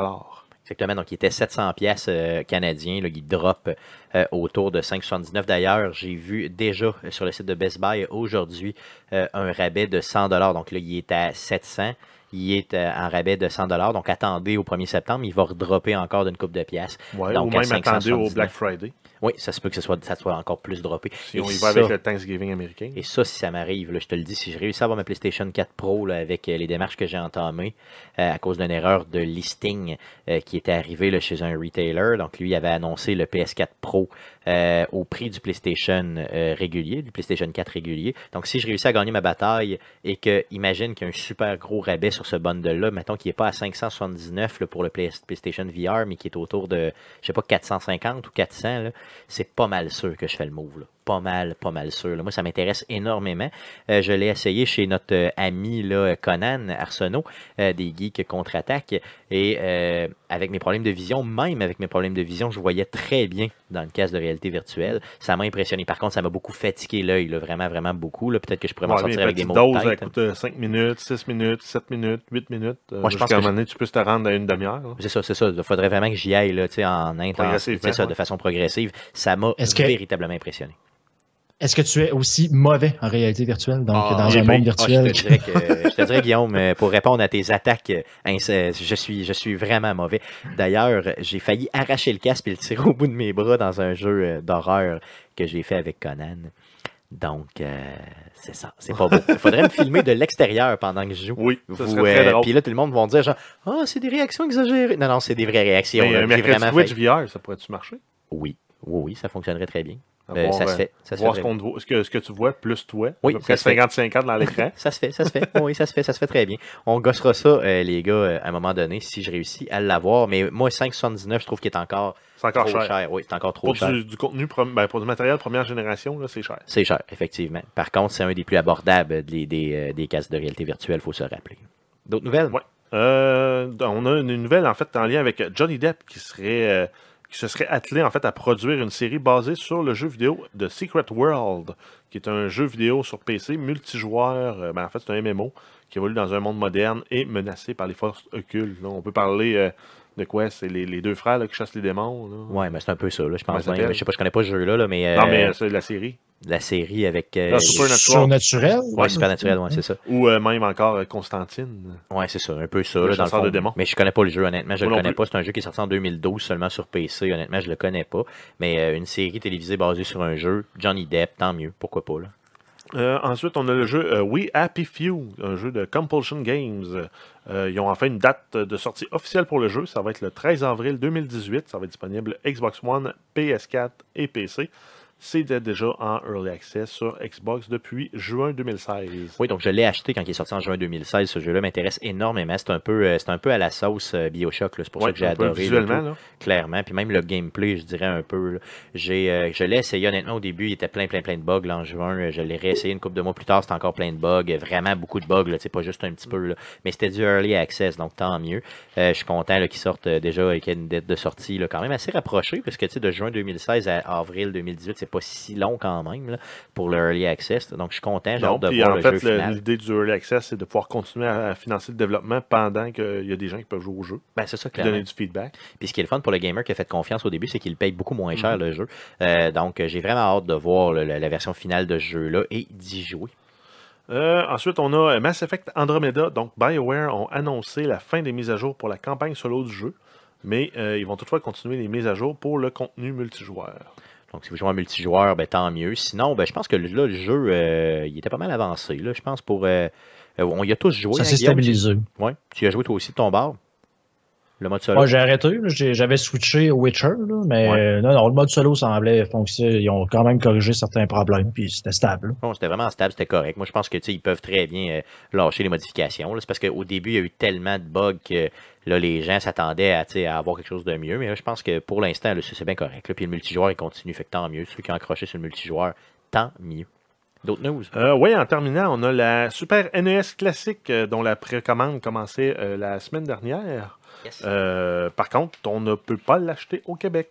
Donc il était 700 pièces canadiens, là, il drop euh, autour de 5,79. D'ailleurs, j'ai vu déjà euh, sur le site de Best Buy aujourd'hui euh, un rabais de 100 Donc là, il est à 700. Il est euh, en rabais de 100 Donc attendez au 1er septembre, il va redropper encore d'une coupe de pièces. Ouais, Donc, ou même attendez au 579. Black Friday, Oui, ça se peut que ce soit, ça soit encore plus droppé. si Et on y ça- va avec le Thanksgiving américain. Et ça, si ça m'arrive, je te le dis, si je réussis à avoir ma PlayStation 4 Pro là, avec euh, les démarches que j'ai entamées euh, à cause d'une erreur de listing euh, qui était arrivée là, chez un retailer, donc lui avait annoncé le PS4 Pro euh, au prix du PlayStation euh, régulier, du PlayStation 4 régulier. Donc si je réussis à gagner ma bataille et que, imagine qu'il y a un super gros rabais sur ce bundle-là, mettons qu'il n'est pas à 579 là, pour le Play- PlayStation VR, mais qui est autour de, je sais pas, 450 ou 400, là, c'est pas mal sûr que je fais le move. Là. Pas mal, pas mal sûr. là. Moi, ça m'intéresse énormément. Euh, je l'ai essayé chez notre euh, ami là, Conan Arsenault, euh, des geeks contre-attaque. Et euh, avec mes problèmes de vision, même avec mes problèmes de vision, je voyais très bien dans le casque de réalité virtuelle. Ça m'a impressionné. Par contre, ça m'a beaucoup fatigué l'œil, vraiment, vraiment beaucoup. là. Peut-être que je pourrais m'en Ouais, sortir avec des mots dose, de elle tête. coûte 5 minutes, 6 minutes, 7 minutes, 8 minutes. Euh, Moi, je pense jusqu'à un que moment donné, tu peux te rendre à une demi-heure. C'est ça, c'est ça. Il faudrait vraiment que j'y aille là, tu sais, en intensité, de façon progressive. Ça m'a véritablement impressionné. Est-ce que tu es aussi mauvais en réalité virtuelle, donc Ah, dans un monde Ah, virtuel? je, te dirais que, je te dirais, Guillaume, pour répondre à tes attaques, euh, je suis, je suis vraiment mauvais. D'ailleurs, j'ai failli arracher le casque et le tirer au bout de mes bras dans un jeu euh, d'horreur que j'ai fait avec Conan. Donc, euh, c'est ça. C'est pas beau. Il faudrait me filmer de l'extérieur pendant que je joue. Oui, ça Vous, serait très euh, drôle. Puis là, tout le monde va dire genre, ah, c'est des réactions exagérées. Non, non, c'est des vraies réactions. Mais là. un J'ai mercredi vraiment Twitch failli- VR, ça pourrait-tu marcher? Oui, oui, oui, ça fonctionnerait très bien. Euh, voir, ça se euh, fait. Ça se voir fait ce, que, ce que tu vois, plus toi. Oui, ça se fait. 50-50 dans (laughs) l'écran. Ça se fait, ça se fait. Oui, ça se fait, ça se fait très bien. On gossera ça, euh, les gars, euh, à un moment donné, si je réussis à l'avoir. Mais moi, 5,79, je trouve qu'il est encore, C'est encore trop cher. cher. Oui, c'est encore trop Pour cher. du, du contenu, ben, pour du matériel première génération, c'est cher. C'est cher, effectivement. Par contre, c'est un des plus abordables des, des, euh, des casques de réalité virtuelle, il faut se rappeler. D'autres nouvelles? Euh, on a une nouvelle en fait en lien avec Johnny Depp qui serait qui se serait attelé en fait à produire une série basée sur le jeu vidéo de Secret World, qui est un jeu vidéo sur PC multijoueur. euh, ben, en fait, c'est un MMO qui évolue dans un monde moderne et menacé par les forces occultes. On peut parler euh, de quoi? C'est les, les deux frères là, qui chassent les démons. là? Ouais, mais c'est un peu ça, là, je pense. bien. Je sais pas, je connais pas ce jeu-là, là, mais, euh, Non, mais euh, c'est la série. la série avec. euh, Supernatural. Surnaturel? Ouais, Supernatural, ouais, c'est ça. Ou euh, même encore euh, Constantine. Ouais, c'est ça, un peu ça, Le là, dans le fond. de démons. Mais je connais pas le jeu, honnêtement, je Moi le connais plus. pas. C'est un jeu qui est sorti en 2012 seulement sur PC, honnêtement, je le connais pas. Mais euh, une série télévisée basée sur un jeu, Johnny Depp, tant mieux, pourquoi pas, là. Euh, ensuite, on a le jeu euh, We Happy Few, un jeu de Compulsion Games. Euh, ils ont enfin une date de sortie officielle pour le jeu. Ça va être le 13 avril 2018. Ça va être disponible Xbox One, PS4 et PC. C'était déjà en Early Access sur Xbox depuis juin 2016. Oui, donc je l'ai acheté quand il est sorti en juin 2016. Ce jeu-là m'intéresse énormément. C'est un peu, euh, c'est un peu à la sauce euh, Bioshock. C'est pour Ouais, ça que j'ai adoré. Visuellement, là. clairement. Puis même le gameplay, je dirais un peu. J'ai, euh, je l'ai essayé honnêtement au début. Il était plein, plein, plein de bugs là, en juin. Je l'ai réessayé une couple de mois plus tard. C'était encore plein de bugs. Vraiment beaucoup de bugs. Là, pas juste un petit peu. là. Mais c'était du early access, donc tant mieux. Euh, je suis content qu'il sorte déjà avec une date de sortie quand même assez rapprochée. Parce que de juin 2016 à avril 2018, c'est pas si long quand même là, pour le early access. Donc je suis content. J'ai hâte de voir en le fait, jeu l'idée du Early Access, c'est de pouvoir continuer à financer le développement pendant qu'il y a des gens qui peuvent jouer au jeu, Ben, c'est ça, clairement. donner du feedback. Puis ce qui est le fun pour le gamer qui a fait confiance au début, c'est qu'il paye beaucoup moins Mhm. cher le jeu. Euh, donc euh, j'ai vraiment hâte de voir la, la version finale de ce jeu-là et d'y jouer. Euh, ensuite, on a Mass Effect Andromeda. Donc, BioWare ont annoncé la fin des mises à jour pour la campagne solo du jeu, mais euh, ils vont toutefois continuer les mises à jour pour le contenu multijoueur. Donc si vous jouez en multijoueur, ben, tant mieux. Sinon, ben, je pense que là, le jeu, euh, il était pas mal avancé. Là, je pense pour. euh, euh, on y a tous joué. Ça hein, s'est stabilisé. Ouais. Tu y as joué toi aussi de ton bar Le mode solo Moi, j'ai arrêté. J'avais switché au Witcher, là, mais Ouais. euh, non, non, le mode solo semblait fonctionner. Ils ont quand même corrigé certains problèmes, puis c'était stable. C'était vraiment stable, c'était correct. Moi, je pense que tu sais, ils peuvent très bien euh, lâcher les modifications. C'est parce qu'au début, il y a eu tellement de bugs que là, les gens s'attendaient à, avoir quelque chose de mieux. Mais là, je pense que pour l'instant, c'est c'est bien correct. là. Puis le multijoueur, il continue. Fait que tant mieux. Ceux qui ont accroché sur le multijoueur, tant mieux. D'autres news? Euh, oui, en terminant, on a la Super NES classique euh, dont la précommande commençait euh, la semaine dernière. Yes. Euh, par contre, on ne peut pas l'acheter au Québec.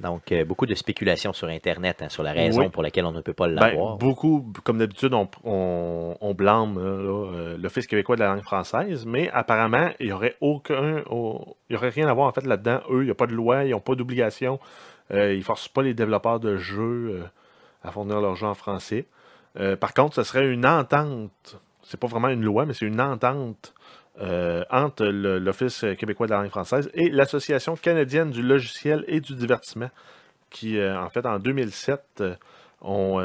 Donc, euh, beaucoup de spéculations sur Internet hein, sur la raison Oui. pour laquelle on ne peut pas Ben, l'avoir. beaucoup, comme d'habitude, on, on, on blâme euh, là, euh, l'Office québécois de la langue française, mais apparemment, il n'y aurait aucun. au- il y aurait rien à voir en fait là-dedans. Eux, il n'y a pas de loi, ils n'ont pas d'obligation. Euh, ils ne forcent pas les développeurs de jeux euh, à fournir leurs jeux en français. Euh, par contre, ce serait une entente. C'est pas vraiment une loi, mais c'est une entente euh, entre l'Office québécois de la langue française et l'Association canadienne du logiciel et du divertissement, qui, euh, en fait, en 2007, euh, ont,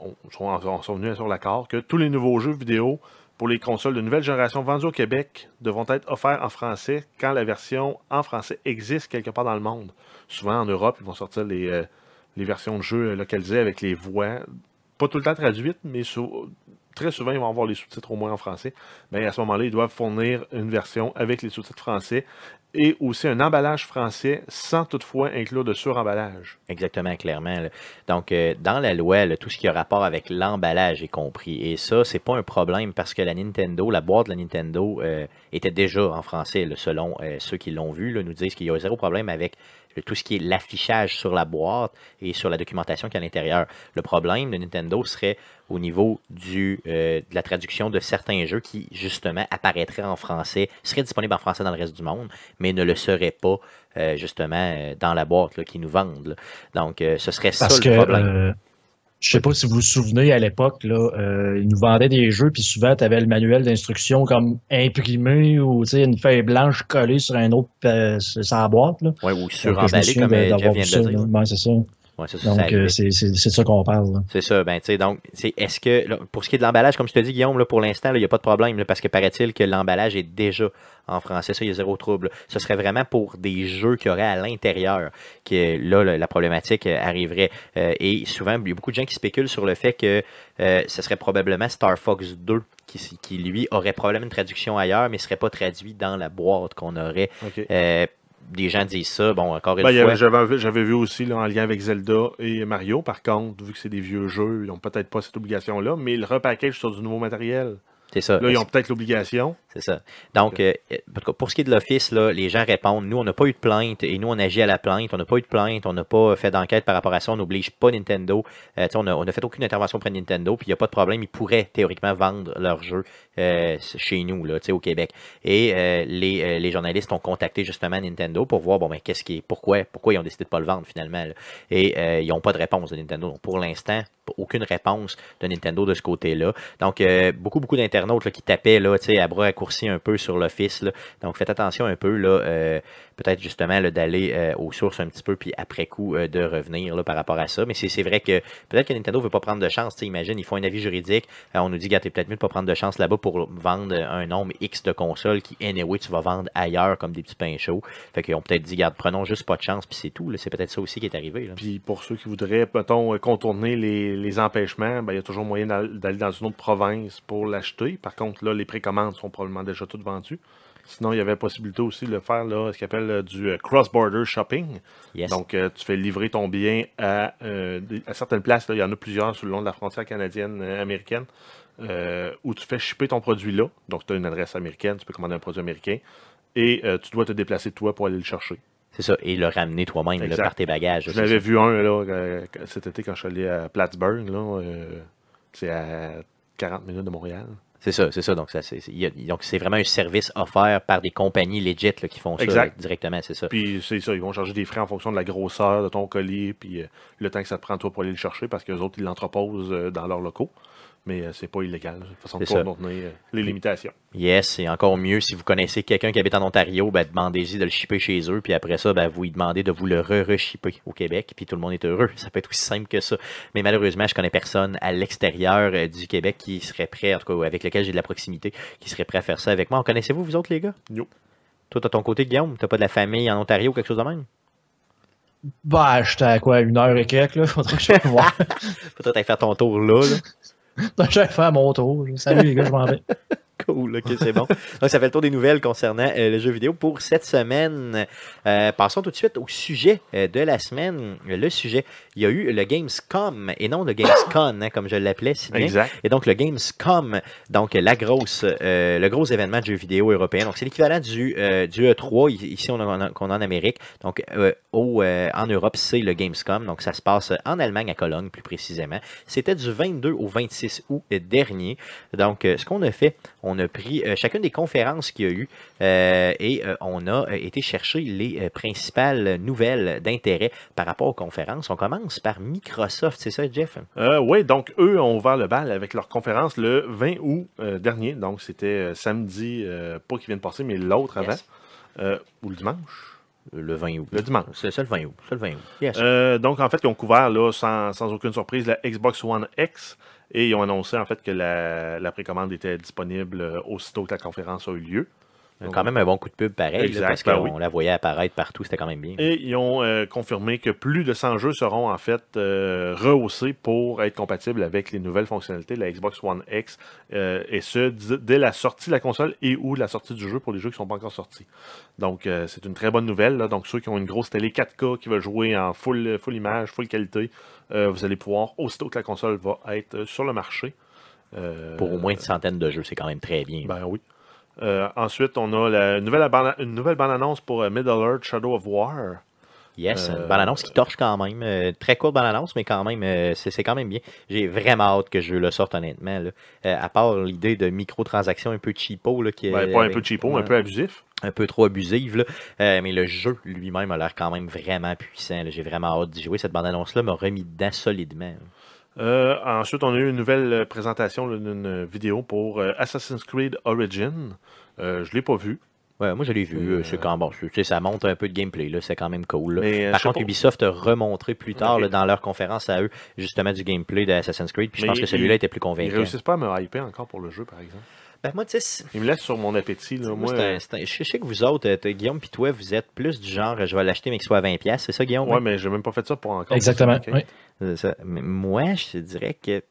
ont- sont, en- sont venus sur l'accord que tous les nouveaux jeux vidéo pour les consoles de nouvelle génération vendus au Québec devront être offerts en français quand la version en français existe quelque part dans le monde. Souvent, en Europe, ils vont sortir les, les versions de jeux localisées avec les voix, pas tout le temps traduites, mais sou- très souvent, ils vont avoir les sous-titres au moins en français. Mais à ce moment-là, ils doivent fournir une version avec les sous-titres français et aussi un emballage français sans toutefois inclure de suremballage. Exactement, clairement. Donc, euh, dans la loi, tout ce qui a rapport avec l'emballage est compris. Et ça, c'est pas un problème parce que la Nintendo, la boîte de la Nintendo euh, était déjà en français, selon euh, ceux qui l'ont vu, nous disent qu'il y a zéro problème avec tout ce qui est l'affichage sur la boîte et sur la documentation qui est à l'intérieur. Le problème de Nintendo serait au niveau du, euh, de la traduction de certains jeux qui, justement, apparaîtraient en français, seraient disponibles en français dans le reste du monde, mais ne le seraient pas, euh, justement, euh, dans la boîte là, qu'ils nous vendent. là. Donc, euh, ce serait Parce ça que, le problème. Je sais pas si vous vous souvenez, à l'époque, là, euh, ils nous vendaient des jeux, puis souvent, tu avais le manuel d'instruction comme imprimé ou une feuille blanche collée sur un autre euh, sur sur boîte. Là. Ouais, ou suremballé, souviens comme de- euh, vient de le dire. Ouais, c'est ça. Ouais, ça, Donc, euh, c'est c'est- c'est de ça qu'on parle. C'est ça, ben tu sais, donc, c'est est-ce que, là, pour ce qui est de l'emballage, comme je te dis, Guillaume, là, pour l'instant, il n'y a pas de problème, là, parce que paraît-il que l'emballage est déjà en français, ça, il y a zéro trouble. Ce serait vraiment pour des jeux qu'il y aurait à l'intérieur que là, la, la problématique euh, arriverait. Euh, et souvent, il y a beaucoup de gens qui spéculent sur le fait que euh, ce serait probablement Star Fox 2 qui, qui, lui, aurait probablement une traduction ailleurs, mais ne serait pas traduit dans la boîte qu'on aurait. OK. Euh, des gens disent ça, bon, encore une Ben, fois. J'avais j'avais vu aussi là, en lien avec Zelda et Mario. Par contre, vu que c'est des vieux jeux, ils n'ont peut-être pas cette obligation-là, mais le repackage sur du nouveau matériel, C'est ça. là, ils ont peut-être l'obligation. C'est ça. Donc, euh, pour ce qui est de l'Office, là, les gens répondent. Nous, on n'a pas eu de plainte et nous, on agit à la plainte. On n'a pas eu de plainte. On n'a pas fait d'enquête par rapport à ça. On n'oblige pas Nintendo. Euh, on n'a fait aucune intervention auprès de Nintendo. Puis, il n'y a pas de problème. Ils pourraient théoriquement vendre leurs jeux euh, chez nous, là, au Québec. Et euh, les, euh, les journalistes ont contacté justement Nintendo pour voir bon, ben, qu'est-ce qui est, pourquoi, pourquoi ils ont décidé de ne pas le vendre finalement. Et euh, ils n'ont pas de réponse de Nintendo. Donc, pour l'instant, aucune réponse de Nintendo de ce côté-là. Donc, euh, beaucoup, beaucoup d'internautes qui tapaient là, à bras raccourcis un peu sur l'Office. Donc, faites attention un peu, là, euh, peut-être justement d'aller euh, aux sources un petit peu, puis après coup, euh, de revenir là, par rapport à ça. Mais c'est vrai que peut-être que Nintendo ne veut pas prendre de chance. Imagine, ils font un avis juridique. euh, on nous dit, gars, t'es peut-être mieux de pas prendre de chance là-bas pour vendre un nombre X de consoles qui, anyway, tu vas vendre ailleurs comme des petits pains chauds. Fait qu'ils ont peut-être dit, garde, prenons juste pas de chance, puis c'est tout. C'est peut-être ça aussi qui est arrivé. Puis pour ceux qui voudraient, mettons, euh, contourner les, empêchements, ben, il y a toujours moyen d'al- d'aller dans une autre province pour l'acheter. Par contre, là, les précommandes sont probablement déjà toutes vendues. Sinon, il y avait la possibilité aussi de le faire, là, ce qu'on appelle euh, du euh, cross-border shopping. Yes. Donc, euh, tu fais livrer ton bien à, euh, certaines places. là. Il y en a plusieurs sur le long de la frontière canadienne, américaine, euh, où tu fais shipper ton produit là. Donc, tu as une adresse américaine, tu peux commander un produit américain. Et euh, tu dois te déplacer toi pour aller le chercher. C'est ça. Et le ramener toi-même par tes bagages. Je c'est l'avais ça. vu un là, cet été quand je suis allé à Plattsburgh. Là, c'est à 40 minutes de Montréal. C'est ça, c'est ça. Donc, ça, c'est, donc, c'est vraiment un service offert par des compagnies legit là, qui font ça Exact. là, directement, c'est ça. Puis c'est ça, ils vont charger des frais en fonction de la grosseur de ton colis, puis euh, le temps que ça te prend toi pour aller le chercher, parce que les autres, ils l'entreposent euh, dans leurs locaux. Mais euh, c'est pas illégal, de façon de contourner euh, les limitations. Yes, c'est encore mieux si vous connaissez quelqu'un qui habite en Ontario, ben, demandez-y de le shipper chez eux, puis après ça, ben, vous lui demandez de vous le re-re-shipper au Québec, puis tout le monde est heureux. Ça peut être aussi simple que ça. Mais malheureusement, je connais personne à l'extérieur euh, du Québec qui serait prêt, en tout cas avec lequel j'ai de la proximité, qui serait prêt à faire ça avec moi. En connaissez-vous, vous autres, les gars? No. Toi, t'as ton côté, Guillaume? T'as pas de la famille en Ontario ou quelque chose de même? Bah, j'étais à quoi, une heure et quelques, là? (laughs) Faudrait que je fasse voir. (laughs) Peut-être aller faire ton tour là, là. (laughs) J'allais faire mon tour. Salut les gars, je m'en vais. (laughs) (laughs) Cool, ok, c'est bon. Donc, ça fait le tour des nouvelles concernant euh, le jeu vidéo pour cette semaine. Euh, passons tout de suite au sujet euh, de la semaine. Le sujet, il y a eu le Gamescom et non le Gamescon, hein, comme je l'appelais si bien. Exact. Et donc le Gamescom, donc la grosse, le gros événement de jeux vidéo européen. Donc c'est l'équivalent du, euh, du E3 i- ici on qu'on a en Amérique. Donc au, en Europe c'est le Gamescom. Donc ça se passe en Allemagne à Cologne plus précisément. C'était du 22 au 26 août dernier. Donc ce qu'on a fait, on a pris euh, chacune des conférences qu'il y a eu euh, et euh, on a été chercher les principales nouvelles d'intérêt par rapport aux conférences. On commence par Microsoft, c'est ça Jeff? Oui, donc eux ont ouvert le bal avec leur conférence le 20 août dernier. Donc c'était samedi, pas qui vient de passer, mais l'autre avant. Yes. Ou le dimanche? Le 20 août. Le dimanche. C'est ça le 20 août. Le 20 août. Yes. Euh, donc, en fait, ils ont couvert, là, sans, sans aucune surprise, la Xbox One X. Et ils ont annoncé, en fait, que la, la précommande était disponible euh, aussitôt que la conférence a eu lieu. Donc, Quand même un bon coup de pub pareil, là, parce ben qu'on oui. la voyait apparaître partout, c'était quand même bien. Et ils ont euh, confirmé que plus de 100 jeux seront en fait euh, rehaussés pour être compatibles avec les nouvelles fonctionnalités de la Xbox One X, euh, et ce, dès la sortie de la console et ou la sortie du jeu pour les jeux qui ne sont pas encore sortis. Donc, c'est une très bonne nouvelle. là. Donc, ceux qui ont une grosse télé 4K qui veulent jouer en full, full image, full qualité, vous allez pouvoir, aussitôt que la console va être sur le marché. Pour au moins une centaine de jeux, c'est quand même très bien. ben oui. Euh, ensuite, on a la nouvelle, une nouvelle bande-annonce pour euh, Middle Earth Shadow of War. Yes, Euh, une bande-annonce qui torche quand même. euh, très courte bande-annonce, mais quand même, euh, c'est quand même bien. J'ai vraiment hâte que je le sorte, honnêtement. là. Euh, à part l'idée de microtransactions un peu cheapo. Là, qui, Ben, pas un peu cheapo, un peu abusif. un peu trop abusive. là. Euh, mais le jeu lui-même a l'air quand même vraiment puissant. J'ai vraiment hâte d'y jouer. Cette bande-annonce-là m'a remis dedans solidement. Euh, ensuite, on a eu une nouvelle euh, présentation d'une vidéo pour euh, Assassin's Creed Origin. Euh, je ne l'ai pas vu. Ouais, moi, je l'ai vu. euh, C'est quand bon. tu sais, ça montre un peu de gameplay. là, C'est quand même cool. Mais, euh, Par contre, pas. Ubisoft a remontré plus tard là, dans leur conférence à eux, justement, du gameplay d'Assassin's Creed. Puis je Mais pense que celui-là était plus Ils convaincant. réussissent pas à me hyper encore pour le jeu, par exemple. Ben, moi, tu sais, c'est- Ils me laissent sur mon appétit. Là. Moi, un- euh, un- je sais que vous autres, euh, Guillaume puis toi, vous êtes plus du genre, euh, je vais l'acheter mais qu'il soit à 20$, c'est ça, Guillaume? ouais, hein? mais j'ai même pas fait ça pour encore. Exactement. Oui. Ça. Mais moi, je te dirais que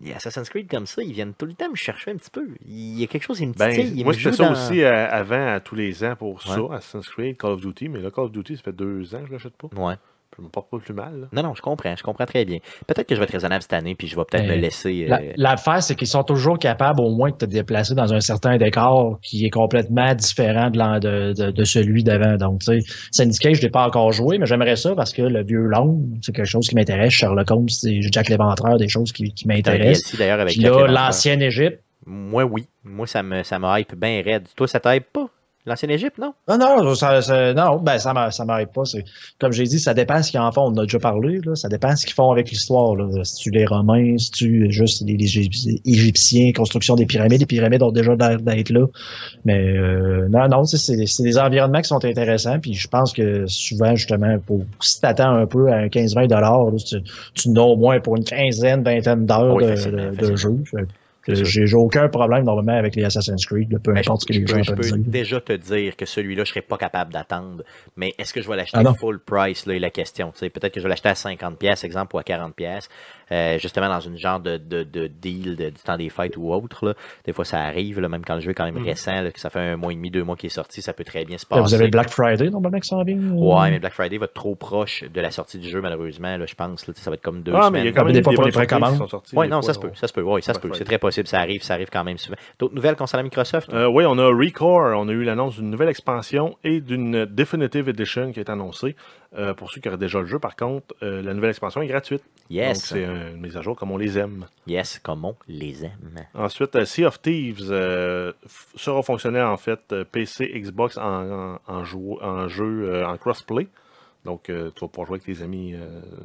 les Assassin's Creed comme ça, ils viennent tout le temps me chercher un petit peu. Il y a quelque chose, ils me Ben, ils moi, c'était jouent ça dans- aussi euh, avant, à tous les ans pour ça. Assassin's Creed, Call of Duty. Mais là, Call of Duty, ça fait deux ans que je l'achète pas. Ouais. Je me porte pas plus mal. là. Non, non, je comprends, je comprends très bien. Peut-être que je vais être raisonnable cette année, puis je vais peut-être Mais me laisser. La- euh, L'affaire, c'est qu'ils sont toujours capables au moins de te déplacer dans un certain décor qui est complètement différent de, de, de- de celui d'avant. Donc, tu sais, Syndicate, je l'ai pas encore joué, mais j'aimerais ça parce que le vieux Long, c'est quelque chose qui m'intéresse. Sherlock Holmes, c'est Jack l'Éventreur, des choses qui, qui m'intéressent. D'ailleurs avec Puis là, l'ancienne Égypte. Moi, oui. Moi, ça me, ça me hype bien raide. Toi, ça t'hype pas? L'ancienne Égypte, non? Non, non, ça, ça- non, ben, ça m'a- ça m'arrête pas. C'est, comme j'ai dit, ça dépend ce qu'ils en font. On en a déjà parlé, là. Ça dépend ce qu'ils font avec l'histoire. Si tu les Romains, si tu juste les, les Égyptiens- construction des pyramides, les pyramides ont déjà l'air d'être là. Mais, euh, non, non, tu c'est, des environnements qui sont intéressants. Puis je pense que souvent, justement, pour, si t'attends un peu à un 15-20 dollars, tu, tu n'as au moins pour une quinzaine, vingtaine d'heures Oui, de, jeu. Fait. J'ai, j'ai aucun problème, normalement, avec les Assassin's Creed, là, peu Ben, importe ce que je, les peux, gens je peuvent peux dire. déjà te dire que celui-là, je serais pas capable d'attendre. Mais est-ce que je vais l'acheter Ah full price, là, est la question. Tu sais, Peut-être que je vais l'acheter à 50$, exemple, ou à 40$, euh, justement dans une genre de, de, de deal de- du temps des fêtes ou autre. Là. Des fois, ça arrive, là, même quand le jeu est quand même Mhm. récent, là, que ça fait un mois et demi, deux mois qu'il est sorti, ça peut très bien se passer. Vous avez Black Friday, normalement, qui s'en vient? euh? Ouais, mais Black Friday va être trop proche de la sortie du jeu, malheureusement. Là, je pense. Ça va être comme deux Ah, mais il y a quand Ah, même des des pour les précommandes. qui sont sorties. Oui, des non, fois, ça se peut, ça se peut, oui, ça se peut. C'est très possible, ça arrive, ça arrive quand même souvent. D'autres nouvelles concernant Microsoft? Euh, oui, on a Recore. On a eu l'annonce d'une nouvelle expansion et d'une Definitive Edition qui est annoncée. Euh, pour ceux qui auraient déjà le jeu, par contre, euh, la nouvelle expansion est gratuite. Donc, yes, c'est euh, une mise à jour comme on les aime. yes, comme on les aime. Ensuite, euh, Sea of Thieves sera fonctionnel en fait PC, Xbox en, en, en jou- en jeu en crossplay. Donc, tu vas pouvoir jouer avec tes amis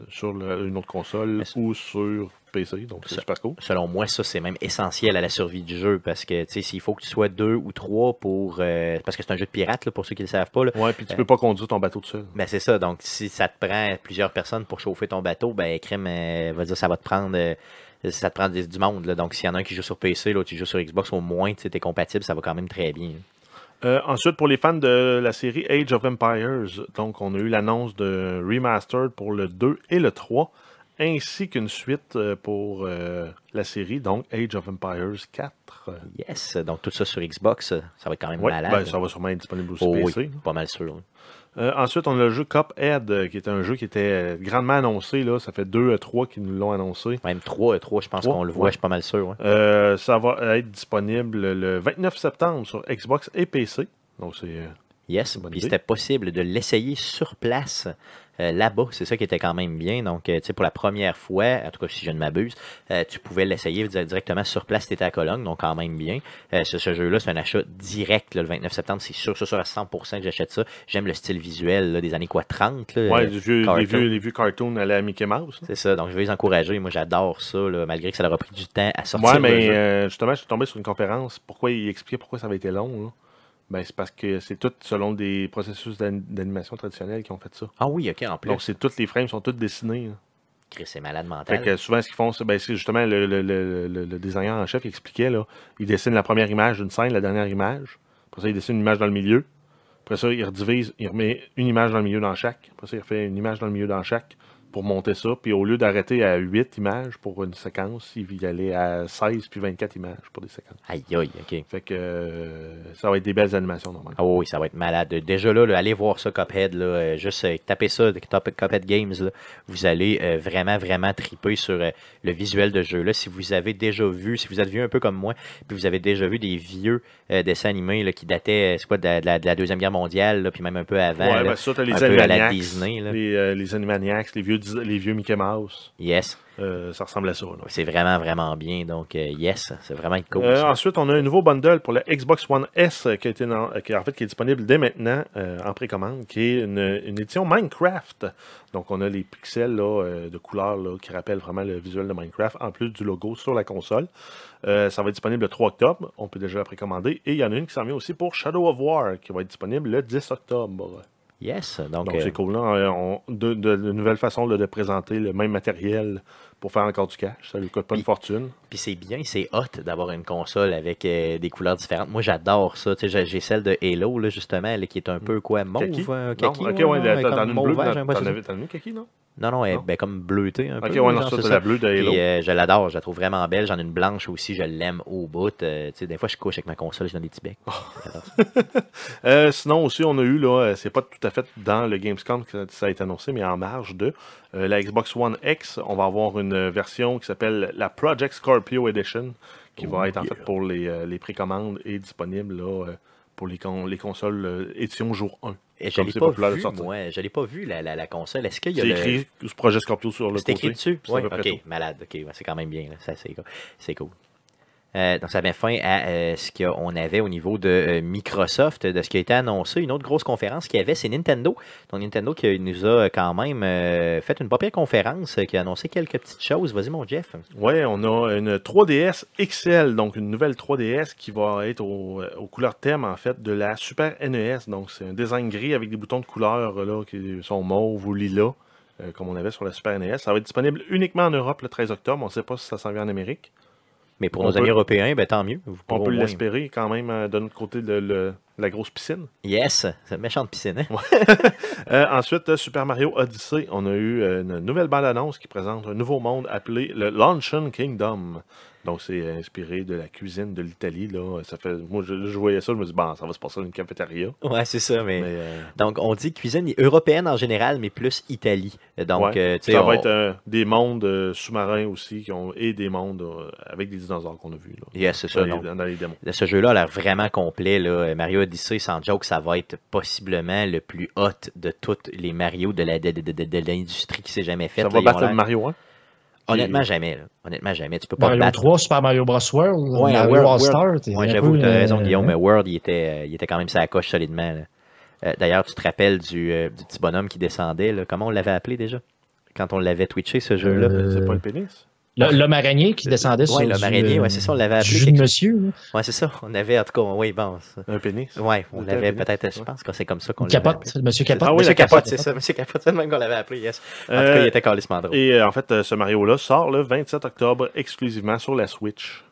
sur le- une autre console c'est- ou sur PC. Donc, c'est super cool. Selon moi, ça, c'est même essentiel à la survie du jeu parce que, tu sais, s'il faut que tu sois deux ou trois pour. euh, parce que c'est un jeu de pirate, là, pour ceux qui ne le savent pas. Là. Ouais, puis tu peux pas conduire ton bateau tout seul. Ben, c'est ça. Donc, si ça te prend plusieurs personnes pour chauffer ton bateau, ben, crème, euh, va dire, ça va te prendre. euh, ça te prend du monde. Là. Donc, s'il y en a un qui joue sur PC, l'autre qui joue sur Xbox, au moins, tu es compatible, ça va quand même très bien. Euh, ensuite, pour les fans de la série Age of Empires, donc on a eu l'annonce de Remastered pour le 2 et le 3, ainsi qu'une suite euh, pour euh, la série, donc Age of Empires 4. Euh, Yes. Donc, tout ça sur Xbox, ça va être quand même ouais, malade. ben, ça va sûrement être disponible aussi Oh, PC. oui, pas mal sûr. Euh, ensuite, on a le jeu Cuphead, euh, qui est un jeu qui était euh, grandement annoncé. Là. Ça fait 2 à 3 qui nous l'ont annoncé. Même 3, 3 je pense Trois, qu'on le voit, ouais. je suis pas mal sûr. ouais. Euh, ça va être disponible le 29 septembre sur Xbox et PC. Donc, c'est. euh, Yes, puis c'était possible de l'essayer sur place euh, là-bas. C'est ça qui était quand même bien. Donc, euh, tu sais, pour la première fois, en tout cas si je ne m'abuse, euh, tu pouvais l'essayer di- directement sur place tu étais à Cologne, donc quand même bien. Ce, ce jeu-là, c'est un achat direct là, le 29 septembre. C'est sûr, sûr, sûr à 100% que j'achète ça. J'aime le style visuel là, des années quoi, 30. là, ouais, vieux, les, vieux, les vieux cartoons à la Mickey Mouse. C'est ça, donc je vais les encourager. Moi, j'adore ça, là, malgré que ça leur a pris du temps à sortir Ouais, le mais jeu. justement, je suis tombé sur une conférence. Pourquoi il expliquait pourquoi ça avait été long. Ben, c'est parce que c'est tout selon des processus d'an- d'animation traditionnels qui ont fait ça. Ah oui, ok, en plus. Donc, c'est tous les frames sont tous dessinés. là. Chris, c'est malade Fait mental. que souvent, ce qu'ils font, c'est ben, c'est justement le, le, le, le- le designer en chef qui expliquait. Là, il dessine la première image d'une scène, la dernière image. Après ça, il dessine une image dans le milieu. Après ça, il redivise, il remet une image dans le milieu dans chaque. Après ça, il refait une image dans le milieu dans chaque pour monter ça. Puis au lieu d'arrêter à 8 images pour une séquence, il y aller à 16 puis 24 images pour des séquences. Aïe, aïe, ok. Fait que euh, ça va être des belles animations normalement. Ah oui, ça va être malade. Déjà là, là, allez voir ça, Cuphead. Là, euh, juste euh, tapez ça, top- Cuphead Games. là. vous allez euh, vraiment, vraiment triper sur le visuel de jeu. Là. Si vous avez déjà vu, si vous êtes vieux un peu comme moi, puis vous avez déjà vu des vieux dessins animés là, qui dataient quoi, de, la, de la- de la Deuxième Guerre mondiale, là, puis même un peu avant. ouais, ben ça, t'as les à la. Disney. Les, les Animaniacs, les vieux, les vieux Mickey Mouse. Yes, Euh, ça ressemble à ça. c'est vraiment, vraiment bien. Donc, euh, yes, c'est vraiment cool. Euh, ensuite, on a un nouveau bundle pour le Xbox One S qui, a été dans- qui, en fait, qui est disponible dès maintenant en précommande, qui est une, une édition Minecraft. Donc, on a les pixels là, de couleur là, qui rappellent vraiment le visuel de Minecraft, en plus du logo sur la console. Ça va être disponible le 3 octobre. On peut déjà la précommander. Et il y en a une qui s'en vient aussi pour Shadow of War, qui va être disponible le 10 octobre. Yes, donc, Donc, c'est cool. Là. On- de, de, de nouvelles façons là, de présenter le même matériel pour faire encore du cash. Ça ne coûte pas une fortune. Puis c'est bien, c'est hot d'avoir une console avec euh, des couleurs différentes. Moi, j'adore ça. Tu sais, j'ai- celle de Halo, là, justement, là, qui est un peu quoi, mauve, Kaki? euh, Non? kaki, ok, ouais, t'en as une bleue. t'en as une kaki, non? Non, non, elle est ben, comme bleutée un Ok, peu. ouais, non, ça, c'est la bleue de Halo. Puis, euh, je l'adore, je la trouve vraiment belle. J'en ai une blanche aussi, je l'aime au bout. Euh, tu sais, des fois, je couche avec ma console, je donne des petits becs. Oh. (laughs) (laughs) Euh, sinon aussi, on a eu, là, euh, c'est pas tout à fait dans le Gamescom que ça a été annoncé, mais en marge de la Xbox One X, on va avoir une version qui s'appelle la Project Scorpio Edition, qui va Oh, être en fait pour les, les précommandes et disponible là, pour les, con- les consoles euh, édition jour 1. Et je l'ai c'est pas vu, moi. Je l'ai pas vu, la, la, la console. Est-ce qu'il y a C'est le... écrit Project Scorpio sur le C'est côté. écrit dessus? C'est Oui, ok, malade. Ok, c'est quand même bien. là. Ça, c'est cool. Euh, donc, ça met fin à euh, ce qu'on avait au niveau de euh, Microsoft, de ce qui a été annoncé. Une autre grosse conférence qu'il y avait, c'est Nintendo. Donc, Nintendo qui nous a quand même fait une pas pire conférence, qui a annoncé quelques petites choses. Vas-y, mon Jeff. Ouais, on a une 3DS XL, donc une nouvelle 3DS qui va être au- aux couleurs thème en fait de la Super NES. Donc c'est un design gris avec des boutons de couleur là, qui sont mauve ou lilas, comme on avait sur la Super NES. Ça va être disponible uniquement en Europe le 13 octobre. On ne sait pas si ça s'en vient en Amérique. Mais pour On nos amis européens, ben, tant mieux. Vous On peut l'espérer quand même euh, de notre côté de le- la grosse piscine. Yes, c'est une méchante piscine. Hein? (laughs) Euh, ensuite, euh, Super Mario Odyssey, on a eu euh, une nouvelle bande-annonce qui présente un nouveau monde appelé le Luncheon Kingdom. Donc, c'est inspiré de la cuisine de l'Italie. Là. Ça fait, moi, je, je voyais ça, je me dis, bon, ça va se passer dans une cafétéria. Ouais, c'est ça. Mais... Mais, Donc, on dit cuisine européenne en général, mais plus Italie. Donc, ouais. ça on- va être des mondes sous-marins aussi qui ont, et des mondes avec des dinosaures qu'on a vus là, Yes, c'est ça. dans, les, donc, dans les démos. de ce jeu-là a l'air vraiment complet. Là. Mario Odyssey, sans joke, ça va être possiblement le plus hot de tous les Mario de la- de, de- de- de l'industrie qui s'est jamais faite. Ça va battre l'air- Mario 1. Honnêtement, jamais. là. Honnêtement, jamais. Tu peux pas Mario battre. 3, Super Mario Bros. World, Ouais, Mario World- Ouais, un j'avoue, tu as raison, euh, Guillaume. hein? mais World, il était, il était quand même sa coche solidement. là. Euh, D'ailleurs, tu te rappelles du, euh, du petit bonhomme qui descendait. là. Comment on l'avait appelé déjà? Quand on l'avait twitché, ce jeu-là? Euh, C'est pas le pénis. Le- L'homme araignée qui descendait sur Ouais, l'homme araignée, euh, ouais, c'est ça, on l'avait appelé jus quelque- de monsieur. là. Ouais, c'est ça. On avait, en tout cas, oui, bon. Un pénis. Ouais, on l'avait peut-être, je pense que c'est comme ça qu'on l'avait appelé. Capote, monsieur Capote? Ah oui, Monsieur Capote, c'est ça. Monsieur Capote, c'est le même qu'on l'avait appelé, yes. En tout Euh, cas, il était calissement drôle. Et euh, en fait, euh, ce Mario-là sort le 27 octobre exclusivement sur la Switch.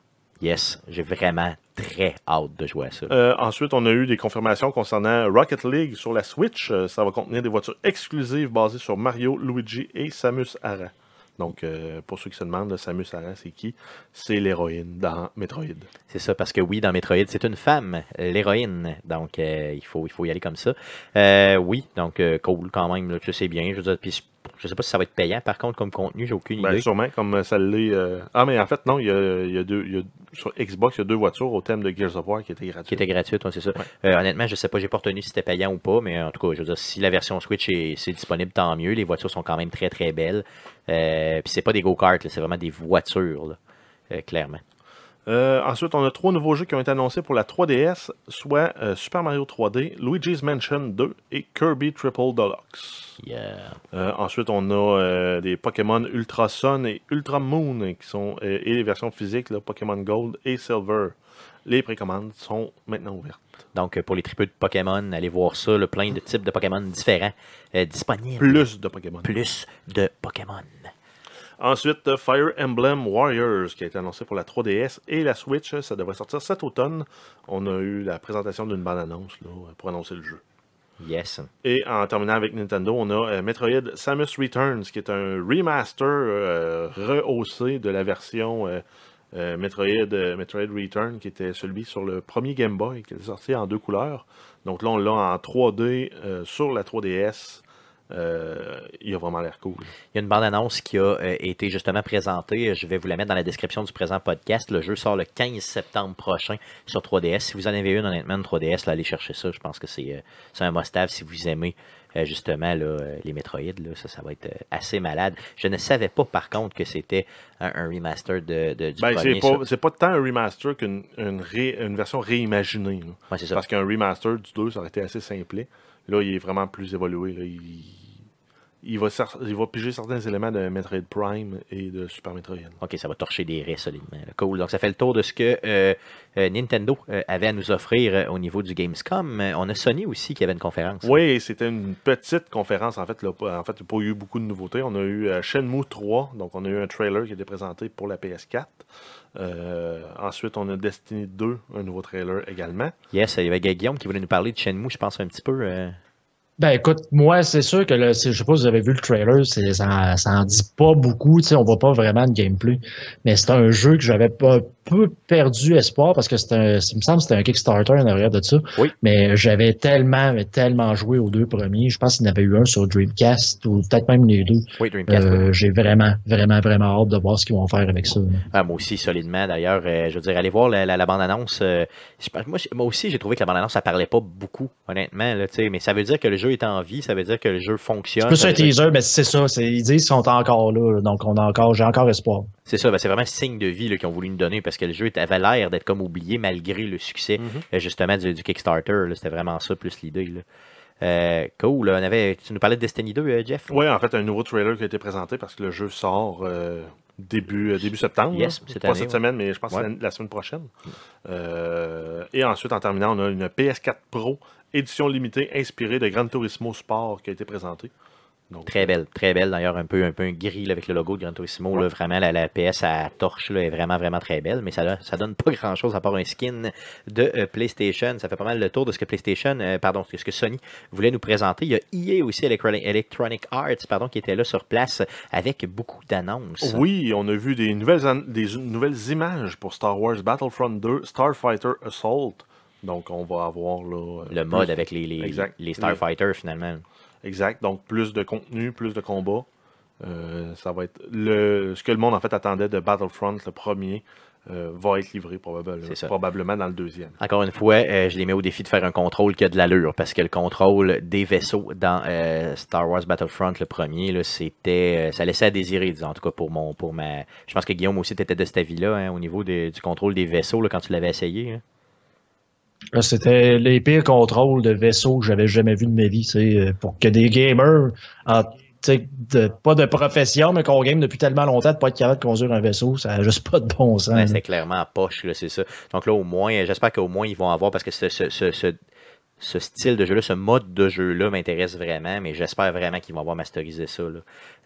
Yes, j'ai vraiment très hâte de jouer à ça. Euh, ensuite, on a eu des confirmations concernant Rocket League sur la Switch. Euh, ça va contenir des voitures exclusives basées sur Mario, Luigi et Samus Aran. Donc, euh, pour ceux qui se demandent, Samus Aran, c'est qui? C'est l'héroïne dans Metroid. C'est ça, parce que oui, dans Metroid, c'est une femme, l'héroïne. Donc, euh, il, faut, il faut y aller comme ça. Euh, oui, donc, cool quand même. Là, je sais bien. Je veux dire, puis je sais pas si ça va être payant, par contre, comme contenu, j'ai aucune Ben, idée. sûrement, comme ça l'est. euh, Ah, mais en fait, non, il y a, il y a deux. il y a- Sur Xbox, il y a deux voitures au thème de Gears of War qui étaient gratuites. Qui était gratuite, ouais, c'est ça. Euh, honnêtement, je sais pas, j'ai pas retenu si c'était payant ou pas, mais en tout cas, je veux dire, si la version Switch est, disponible, tant mieux. Les voitures sont quand même très très belles. Euh, puis c'est pas des go-karts, c'est vraiment des voitures, là, euh, clairement. Euh, ensuite, on a trois nouveaux jeux qui ont été annoncés pour la 3DS, soit euh, Super Mario 3D, Luigi's Mansion 2 et Kirby Triple Deluxe. Yeah. Euh, ensuite, on a des Pokémon Ultra Sun et Ultra Moon qui sont et les versions physiques, là, Pokémon Gold et Silver. Les précommandes sont maintenant ouvertes. Donc, pour les tripeux de Pokémon, allez voir ça, le plein de types de Pokémon différents euh, disponibles. Plus de Pokémon. Plus de Pokémon. Ensuite, Fire Emblem Warriors, qui a été annoncé pour la 3DS et la Switch. Ça devrait sortir cet automne. On a eu la présentation d'une bande-annonce pour annoncer le jeu. Yes. Et en terminant avec Nintendo, on a euh, Metroid Samus Returns, qui est un remaster euh, rehaussé de la version euh, euh, Metroid, euh, Metroid Return, qui était celui sur le premier Game Boy, qui est sorti en deux couleurs. Donc là, on l'a en 3D euh, sur la 3DS. Euh, il a vraiment l'air cool. Il y a une bande-annonce qui a euh, été justement présentée. Je vais vous la mettre dans la description du présent podcast. Le jeu sort le 15 septembre prochain sur 3DS. Si vous en avez une, honnêtement, une 3DS, là, allez chercher ça. Je pense que c'est euh, un must-have si vous aimez justement là, les Metroid. Là, ça, ça va être assez malade. Je ne savais pas, par contre, que c'était un, un remaster de, de- du Ben, c'est premier. c'est pas tant un remaster qu'une une version réimaginée. Ouais, ça. Parce qu'un remaster du 2, ça aurait été assez simplé. Là, il est vraiment plus évolué. là. Il, il, va, cer- il va piger certains éléments de Metroid Prime et de Super Metroid. OK, ça va torcher des raies solidement. Cool. Donc, ça fait le tour de ce que euh, euh, Nintendo euh, avait à nous offrir au niveau du Gamescom. On a Sony aussi qui avait une conférence. Oui, c'était une petite conférence. En fait, là, en fait, il n'y a pas eu beaucoup de nouveautés. On a eu Shenmue 3, donc on a eu un trailer qui a été présenté pour la PS4. Euh, ensuite, on a Destiny 2, un nouveau trailer également. Yes, il y avait Guillaume qui voulait nous parler de Shenmue, je pense, un petit peu. euh, Ben écoute, moi c'est sûr que le, je sais pas si vous avez vu le trailer, c'est, ça, ça en dit pas beaucoup, tu sais, on voit pas vraiment de gameplay. Mais c'est un jeu que j'avais pas peu perdu espoir parce que c'était un, il me semble que c'était un Kickstarter en arrière de ça. Oui. Mais j'avais tellement, tellement joué aux deux premiers. Je pense qu'il y en avait eu un sur Dreamcast ou peut-être même les deux. Oui, Dreamcast. oui. Euh, j'ai vraiment, vraiment, vraiment hâte de voir ce qu'ils vont faire avec ça. Ah, moi aussi, solidement. D'ailleurs, euh, je veux dire, allez voir la, la- la bande-annonce. euh, moi, aussi, j'ai trouvé que la bande-annonce, ça parlait pas beaucoup, honnêtement. Là, tu sais, mais ça veut dire que le jeu est en vie, ça veut dire que le jeu fonctionne. C'est plus un teaser, mais c'est ça. C'est, ils disent qu'ils sont encore là, donc on a encore, j'ai encore espoir. C'est ça, ben, c'est vraiment un signe de vie qu'ils ont voulu nous donner parce que le jeu avait l'air d'être comme oublié malgré le succès Mhm. euh, justement du, du Kickstarter. C'était vraiment ça plus l'idée. Euh, cool. on avait, tu nous parlais de Destiny 2, euh, Jeff? Oui, en fait, un nouveau trailer qui a été présenté parce que le jeu sort euh, début, euh, début septembre. Yes, cette Pas année, cette ouais. semaine, mais je pense que Ouais. c'est la, semaine prochaine. Et ensuite, en terminant, on a une PS4 Pro édition limitée inspirée de Gran Turismo Sport qui a été présentée. Donc, Très belle, très belle. D'ailleurs, un peu, un peu un gris là, avec le logo de Gran Turismo. Là, vraiment, la, la PS à torche là, est vraiment, vraiment très belle. Mais ça, ça donne pas grand-chose à part un skin de euh, PlayStation. Ça fait pas mal le tour de ce que PlayStation, euh, pardon, ce que Sony voulait nous présenter. Il y a EA aussi, Electronic, Arts, pardon, qui était là sur place avec beaucoup d'annonces. Oui, on a vu des nouvelles, des nouvelles images pour Star Wars Battlefront 2 Starfighter Assault. Donc, on va avoir là, Le mode avec les, les, les Starfighters, finalement. Exact. Donc, plus de contenu, plus de combats. Euh, ça va être le, ce que le monde en fait attendait de Battlefront, le premier, euh, va être livré probablement, dans le deuxième. Encore une fois, euh, je les mets au défi de faire un contrôle qui a de l'allure, parce que le contrôle des vaisseaux dans euh, Star Wars Battlefront, le premier, là, c'était, ça laissait à désirer, disons, en tout cas pour mon, pour ma. Je pense que Guillaume aussi était de cet avis-là, hein, au niveau du contrôle des vaisseaux, là, quand tu l'avais essayé. hein. C'était les pires contrôles de vaisseaux que j'avais jamais vu de ma vie, sais, pour que des gamers, en, de- pas de profession, mais qu'on game depuis tellement longtemps de pas être capable de conduire un vaisseau, ça n'a juste (laughs) pas de bon sens. C'est clairement poche, c'est ça. Donc là, au moins, euh, j'espère qu'au moins ils vont avoir, parce que ce, style de jeu-là, ce mode de jeu-là m'intéresse vraiment, mais j'espère vraiment qu'ils vont avoir masterisé ça.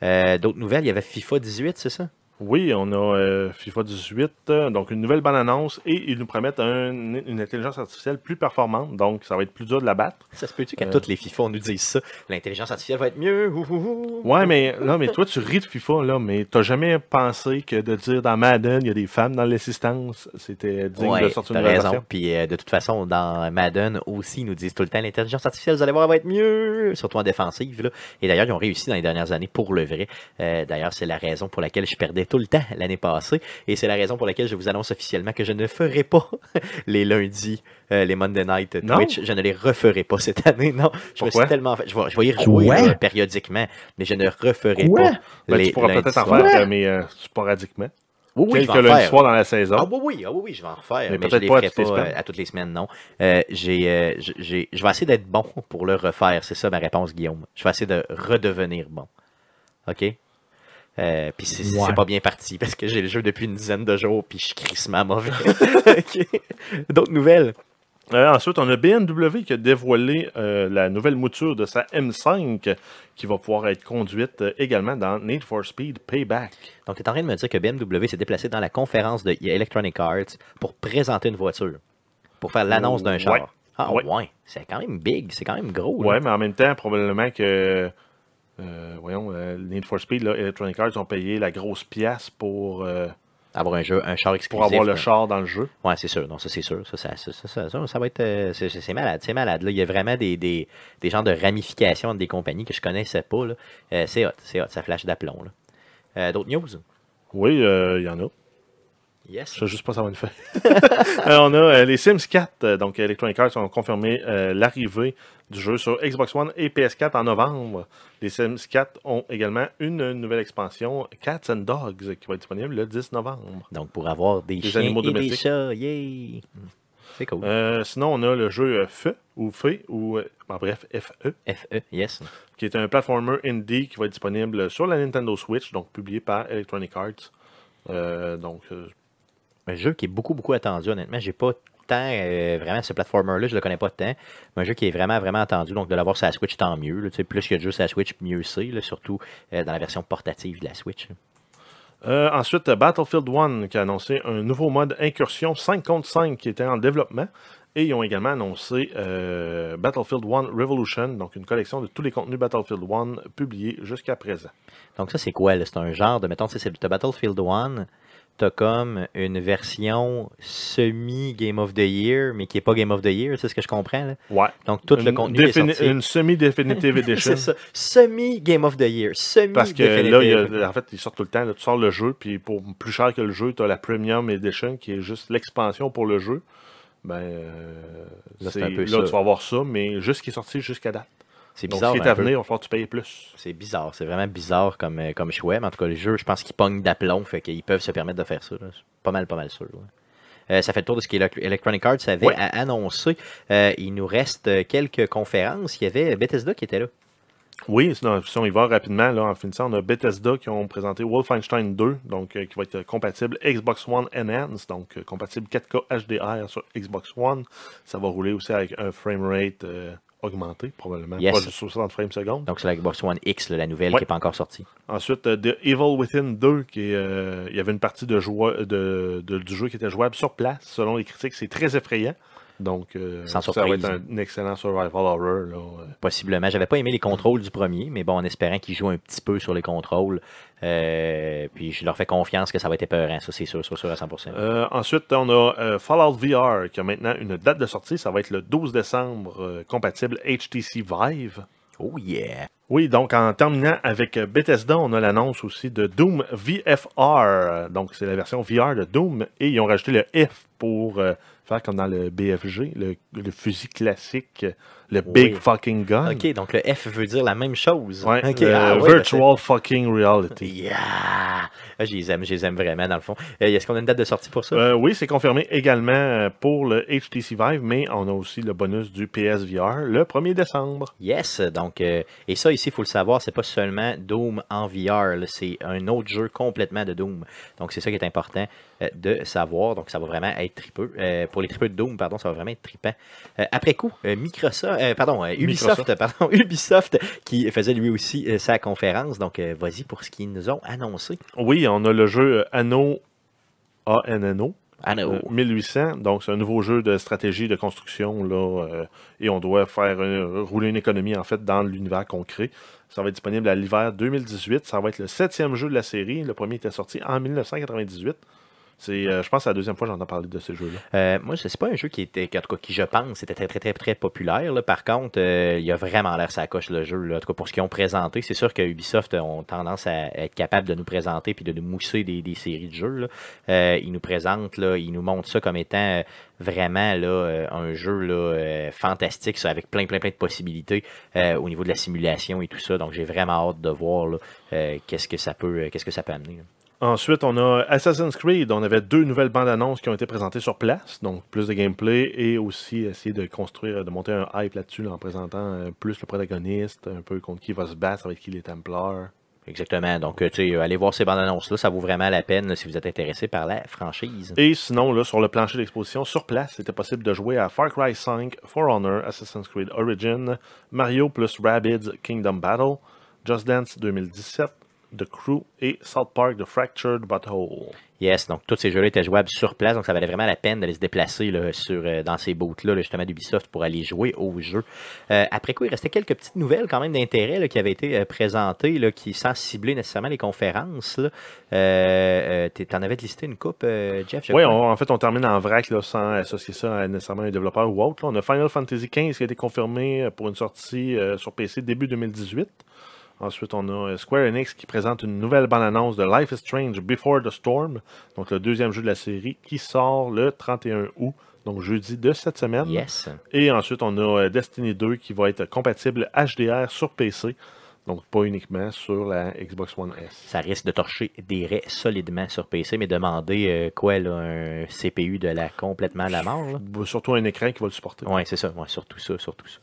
Euh, D'autres nouvelles, il y avait FIFA 18, c'est ça? Oui, on a euh, FIFA 18, euh, donc une nouvelle bonne annonce, et ils nous promettent un- une intelligence artificielle plus performante, donc ça va être plus dur de la battre. Ça se peut-tu qu'à Euh. toutes les FIFA, on nous dise ça? L'intelligence artificielle va être mieux. ouh, ouh, ouh. Ouais, mais là, mais toi, tu ris de FIFA, là, mais t'as jamais pensé que de dire dans Madden, il y a des femmes dans l'assistance, c'était digne Ouais, de sortir une raison. Puis euh, de toute façon, dans Madden aussi, ils nous disent tout le temps l'intelligence artificielle, vous allez voir, elle va être mieux, surtout en défensive. Là. Et d'ailleurs, ils ont réussi dans les dernières années pour le vrai. D'ailleurs, c'est la raison pour laquelle je perdais tout le temps l'année passée. Et c'est la raison pour laquelle je vous annonce officiellement que je ne ferai pas (laughs) les lundis, euh, les Monday Night Non? Twitch. Je ne les referai pas cette année. Non, je me Pourquoi? suis tellement fait. Je vais, je vais y rejouer périodiquement, mais je ne referai pas. Ben, les tu pourras peut-être en faire, euh, mais euh, sporadiquement. Oui, oui, je Quelques lundis soirs dans la saison. Ah oui, oui, ah oui, oui, je vais en refaire. Mais Mais, je peut-être les pas à ferai toutes les pas euh, semaines. à toutes les semaines, non. Euh, euh, j'ai- je vais essayer d'être bon pour le refaire. C'est ça ma réponse, Guillaume. Je vais essayer de redevenir bon. OK? Euh, puis c'est Ouais. pas bien parti (laughs) parce que j'ai le jeu depuis une dizaine de jours puis je suis crissement mauvais. (laughs) D'autres nouvelles? Euh, ensuite, on a BMW qui a dévoilé euh, la nouvelle mouture de sa M5 qui va pouvoir être conduite euh, également dans Need for Speed Payback. Donc, tu es en train de me dire que BMW s'est déplacé dans la conférence de Electronic Arts pour présenter une voiture, pour faire l'annonce d'un char. Ouais. Ah, Ouais. ouais. C'est quand même big, c'est quand même gros. là. Ouais, mais en même temps, probablement que. Euh, voyons, euh, Need for Speed, là, Electronic Arts ont payé la grosse pièce pour, euh, Avoir un jeu, un char exclusif. pour avoir le char dans le jeu. Ouais, c'est sûr. Non, ça, c'est sûr. Ça, ça, ça, ça, ça, va être. euh, c'est- malade. C'est malade. Là, il y a vraiment des, des, des genres de ramifications entre des compagnies que je connaissais pas. là. C'est hot. C'est hot. Ça flash d'aplomb. D'autres news? Oui, il y en a. Yes. Je sais juste pas ça va une faire. (laughs) Euh, on a euh, les Sims 4. euh, donc, Electronic Arts ont confirmé euh, l'arrivée du jeu sur Xbox One et PS4 en novembre. Les Sims 4 ont également une nouvelle expansion, Cats and Dogs, qui va être disponible le 10 novembre. Donc, pour avoir des, Des chiens animaux et des domestiques. chats. Yay! C'est cool. Sinon, on a le jeu Feu, ou Feu, ou en bref, FE, FE, yes. qui est un platformer indie qui va être disponible sur la Nintendo Switch, donc publié par Electronic Arts. Donc, Un jeu qui est beaucoup, beaucoup attendu, honnêtement. J'ai pas tant, euh, vraiment, ce platformer-là, je le connais pas tant. Mais un jeu qui est vraiment, vraiment attendu. Donc, de l'avoir sur la Switch, tant mieux. là. Plus il y a de jeux sur la Switch, mieux c'est. Surtout euh, dans la version portative de la Switch. Euh, ensuite, Battlefield 1 qui a annoncé un nouveau mode incursion 5 contre 5 qui était en développement. Et ils ont également annoncé euh, Battlefield 1 Revolution, donc une collection de tous les contenus Battlefield 1 publiés jusqu'à présent. Donc, ça, c'est quoi? C'est un genre de, mettons, c'est Battlefield 1, t'as comme une version semi-Game of the Year, mais qui est pas Game of the Year, c'est ce que je comprends. là? Ouais. Donc, tout le contenu est sorti. Une semi-definitive edition. (laughs) c'est ça. Semi-Game of the Year. Semi Parce que là, il y a- en fait, ils sortent tout le temps. là, tu sors le jeu, puis pour plus cher que le jeu, tu as la Premium Edition qui est juste l'expansion pour le jeu. Ben, euh, Là, un peu là, ça. tu vas avoir ça, mais juste qui est sorti jusqu'à date. C'est Donc, bizarre. est un à venir, il va falloir que tu payes plus. C'est bizarre, c'est vraiment bizarre comme, euh, comme choix. Mais en tout cas, le jeu, je pense qu'ils pognent d'aplomb, fait qu'ils peuvent se permettre de faire ça. là. Pas mal, pas mal sûr. ouais. Euh, ça fait le tour de ce qu'Electronic Arts avait Ouais. à annoncer. Euh, il nous reste quelques conférences. Il y avait Bethesda qui était là. Oui, sinon, si on y va rapidement, là, en finissant, on a Bethesda qui ont présenté Wolfenstein 2, donc euh, qui va être compatible Xbox One Enhanced, donc compatible 4K HDR sur Xbox One. Ça va rouler aussi avec un framerate augmenté, probablement. Yes. Pas juste 60 frames secondes. Donc, c'est la Xbox One X, là, la nouvelle Ouais. qui n'est pas encore sortie. Ensuite, euh, The Evil Within 2, qui est, euh, il y avait une partie de de, de- du jeu qui était jouable sur place. Selon les critiques, c'est très effrayant. Donc, euh, Sans ça va être un, excellent survival horror. Là, euh. Possiblement. J'avais pas aimé les contrôles du premier, mais bon, en espérant qu'ils jouent un petit peu sur les contrôles. Euh, puis je leur fais confiance que ça va être épeurant, ça c'est sûr, sûr, sûr à 100%. Euh, ensuite, on a euh, Fallout VR qui a maintenant une date de sortie. Ça va être le 12 décembre, compatible HTC Vive. Oh yeah! Oui, donc en terminant avec Bethesda, on a l'annonce aussi de Doom VFR. Donc c'est la version VR de Doom. Et ils ont rajouté le F pour faire comme dans le BFG, le, le fusil classique, le Big Oui. Fucking Gun. Ok, donc le F veut dire la même chose. Ouais, ah ouais, ben, Virtual Fucking Reality. (laughs) Yeah! Ah, je les aime, je les aime vraiment dans le fond. Euh, Est-ce qu'on a une date de sortie pour ça? Euh, oui, c'est confirmé également euh, pour le HTC Vive, mais on a aussi le bonus du PSVR le 1er décembre. Yes, donc, euh, et ça ici, il faut le savoir, c'est pas seulement Doom en VR, c'est un autre jeu complètement de Doom. Donc c'est ça qui est important euh, de savoir. Donc ça va vraiment être tripeux. Pour les tripeux de Doom, pardon, ça va vraiment être trippant. Après coup, Microsoft, euh, pardon, euh, Ubisoft, Microsoft. pardon, (laughs) Ubisoft qui faisait lui aussi euh, sa conférence. Donc vas-y pour ce qu'ils nous ont annoncé. Oui, on a le jeu Anno ANNO. Euh, 1800, donc c'est un nouveau jeu de stratégie de construction là, et on doit faire rouler une économie en fait dans l'univers qu'on crée. Ça va être disponible à l'hiver 2018. Ça va être le septième jeu de la série. Le premier était sorti en 1998. C'est, euh, je pense, que c'est la deuxième fois que j'entends parler de ce jeu-là. Euh, moi, c'est pas un jeu qui était, en tout cas, qui je pense, était très, très, très, très populaire. là. Par contre, euh, il a vraiment l'air ça coche le jeu. là. En tout cas, pour ce qu'ils ont présenté, c'est sûr que Ubisoft ont tendance à être capable de nous présenter puis de nous mousser des, des séries de jeux. là. Euh, ils nous présentent, là, ils nous montrent ça comme étant euh, vraiment là, un jeu là, fantastique, ça, avec plein, plein, plein de possibilités au niveau de la simulation et tout ça. Donc, j'ai vraiment hâte de voir là, qu'est-ce que ça peut, qu'est-ce que ça peut amener. là. Ensuite, on a Assassin's Creed. On avait deux nouvelles bandes annonces qui ont été présentées sur place, donc plus de gameplay et aussi essayer de construire, de monter un hype là-dessus là, en présentant euh, plus le protagoniste, un peu contre qui il va se battre, avec qui les Templars. Exactement. Donc, euh, tu sais, allez voir ces bandes annonces-là. Ça vaut vraiment la peine là, si vous êtes intéressé par la franchise. Et sinon, là, sur le plancher d'exposition, sur place, c'était possible de jouer à Far Cry 5, For Honor, Assassin's Creed Origin, Mario plus Rabbids Kingdom Battle, Just Dance 2017, The Crew et South Park The Fractured Butthole. Yes, donc tous ces jeux-là étaient jouables sur place, donc ça valait vraiment la peine d'aller se déplacer là, sur, euh, dans ces booths-là, là, justement d'Ubisoft, pour aller jouer au jeu. Euh, après quoi, il restait quelques petites nouvelles quand même d'intérêt qui avaient été euh, présentées, là, qui sans cibler nécessairement les conférences. Euh, T'en avais listé une coupe, Jeff? je Oui, on- en fait, on termine en vrac sans associer ça à nécessairement un développeur ou autre. On a Final Fantasy XV qui a été confirmé pour une sortie sur PC début 2018. Ensuite, on a euh, Square Enix qui présente une nouvelle bande-annonce de Life is Strange Before the Storm, donc le deuxième jeu de la série, qui sort le 31 août, donc jeudi de cette semaine. Yes. Et ensuite, on a euh, Destiny 2 qui va être compatible HDR sur PC, donc pas uniquement sur la Xbox One S. Ça risque de torcher des raies solidement sur PC, mais demander euh, quoi, là, un CPU de la complètement à la mort. là. Surtout un écran qui va le supporter. Ouais, c'est ça. Ouais, surtout ça, surtout ça.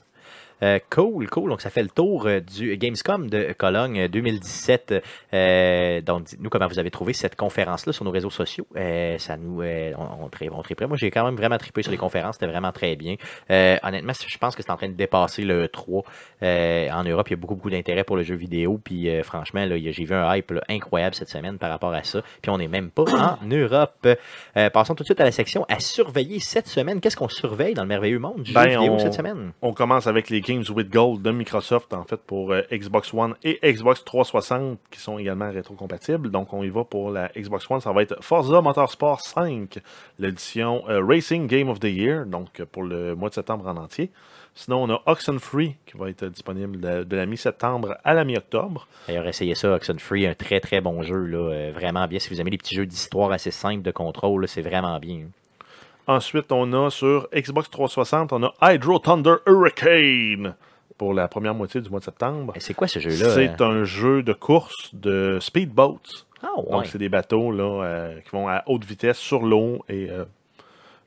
Euh, cool, cool. Donc, ça fait le tour euh, du Gamescom de Cologne euh, 2017. Euh, donc, dites-nous comment vous avez trouvé cette conférence-là sur nos réseaux sociaux. Euh, ça nous, on, on, tri- on triperait. Moi, j'ai quand même vraiment trippé sur les conférences. C'était vraiment très bien. Honnêtement, je pense que c'est en train de dépasser le 3. Euh, en Europe, il y a beaucoup, beaucoup d'intérêt pour le jeu vidéo. Puis, franchement, j'ai vu un hype là, incroyable cette semaine par rapport à ça. Puis, on n'est même pas en (coughs) Europe. Passons tout de suite à la section à surveiller cette semaine. Qu'est-ce qu'on surveille dans le merveilleux monde du Ben, jeu vidéo on- cette semaine? On commence avec les Games with Gold de Microsoft, en fait, pour euh, Xbox One et Xbox 360, qui sont également rétrocompatibles. Donc, on y va pour la Xbox One. Ça va être Forza Motorsport 5, l'édition euh, Racing Game of the Year, donc pour le mois de septembre en entier. Sinon, on a Oxenfree, qui va être disponible de, la mi-septembre à la mi-octobre. D'ailleurs, essayez ça, Oxenfree, un très très bon jeu, là, euh, vraiment bien. Si vous aimez les petits jeux d'histoire assez simples de contrôle, c'est vraiment bien. Ensuite, on a sur Xbox 360, on a Hydro Thunder Hurricane pour la première moitié du mois de septembre. Et C'est quoi ce jeu-là? C'est un jeu de course de speedboats. Ah ouais. Donc, c'est des bateaux là, euh, qui vont à haute vitesse sur l'eau. Et euh,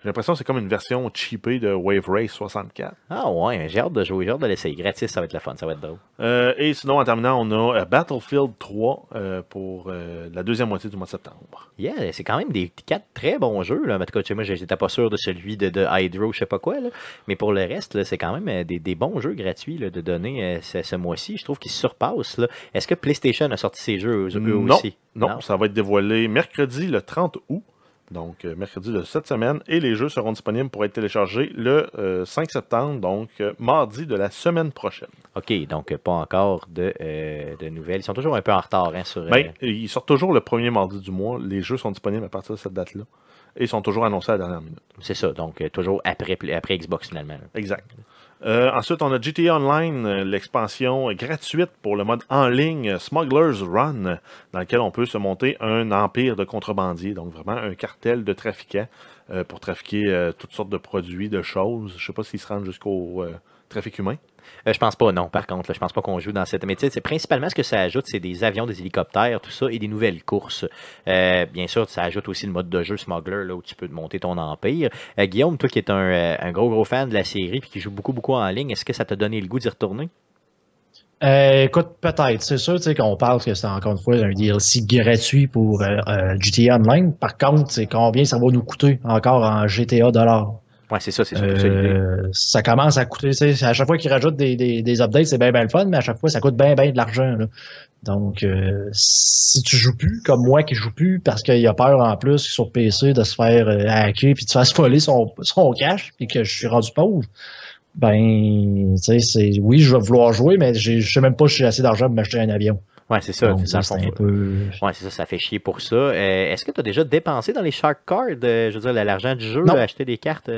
j'ai l'impression que c'est comme une version cheapée de Wave Race 64. Ah ouais, j'ai hâte de jouer, j'ai hâte de l'essayer. Gratis, ça va être le fun, ça va être drôle. Euh, et sinon, en terminant, on a euh, Battlefield 3 euh, pour euh, la deuxième moitié du mois de septembre. Yeah, c'est quand même des quatre très bons jeux. Là. En tout cas, moi, j'étais pas sûr de celui de, de Hydro, je sais pas quoi. Là. Mais pour le reste, c'est quand même des, des bons jeux gratuits là, de donner ce, mois-ci. Je trouve qu'ils surpassent. Est-ce que PlayStation a sorti ses jeux eux, eux non, aussi? non, ça va être dévoilé mercredi le 30 août. Donc, euh, mercredi de cette semaine. Et les jeux seront disponibles pour être téléchargés le euh, 5 septembre, donc euh, mardi de la semaine prochaine. OK, donc euh, pas encore de, euh, de nouvelles. Ils sont toujours un peu en retard hein, sur. euh, Ben, ils sortent toujours le premier mardi du mois. Les jeux sont disponibles à partir de cette date-là. Et ils sont toujours annoncés à la dernière minute. C'est ça, donc euh, toujours après, après Xbox finalement. Exact. Euh, ensuite, on a GTA Online, euh, l'expansion gratuite pour le mode en ligne Smuggler's Run, dans lequel on peut se monter un empire de contrebandiers, donc vraiment un cartel de trafiquants euh, pour trafiquer toutes sortes de produits, de choses. Je sais pas s'ils se rendent jusqu'au trafic humain. Euh, je pense pas, non, par contre. là, je pense pas qu'on joue dans cette. Mais c'est principalement ce que ça ajoute, c'est des avions, des hélicoptères, tout ça, et des nouvelles courses. Euh, bien sûr, ça ajoute aussi le mode de jeu Smuggler, là, où tu peux monter ton empire. Euh, Guillaume, toi qui es un, euh, un gros, gros fan de la série, puis qui joue beaucoup, beaucoup en ligne, est-ce que ça t'a donné le goût d'y retourner? Écoute, peut-être. C'est sûr qu'on parle que c'est encore une fois un DLC gratuit pour GTA Online. Par contre, c'est combien ça va nous coûter encore en GTA dollars. Ouais, c'est ça, c'est surtout ça. Euh, ça commence à coûter, tu sais, à chaque fois qu'ils rajoutent des, des, des updates, c'est bien bien le fun, mais à chaque fois, ça coûte bien bien de l'argent. là. Donc, euh, si tu joues plus, comme moi qui joue plus, parce qu'il a peur en plus sur PC de se faire euh, hacker puis de se faire (laughs) voler son, son cash, puis que je suis rendu pauvre, ben, tu sais, c'est oui, je vais vouloir jouer, mais je sais même pas si j'ai assez d'argent pour m'acheter un avion. Ouais, c'est ça. Donc, ça, un peu. Ouais, c'est ça, ça fait chier pour ça. Euh, est-ce que tu as déjà dépensé dans les Shark Cards, je veux dire, l'argent du jeu, Non. acheter des cartes?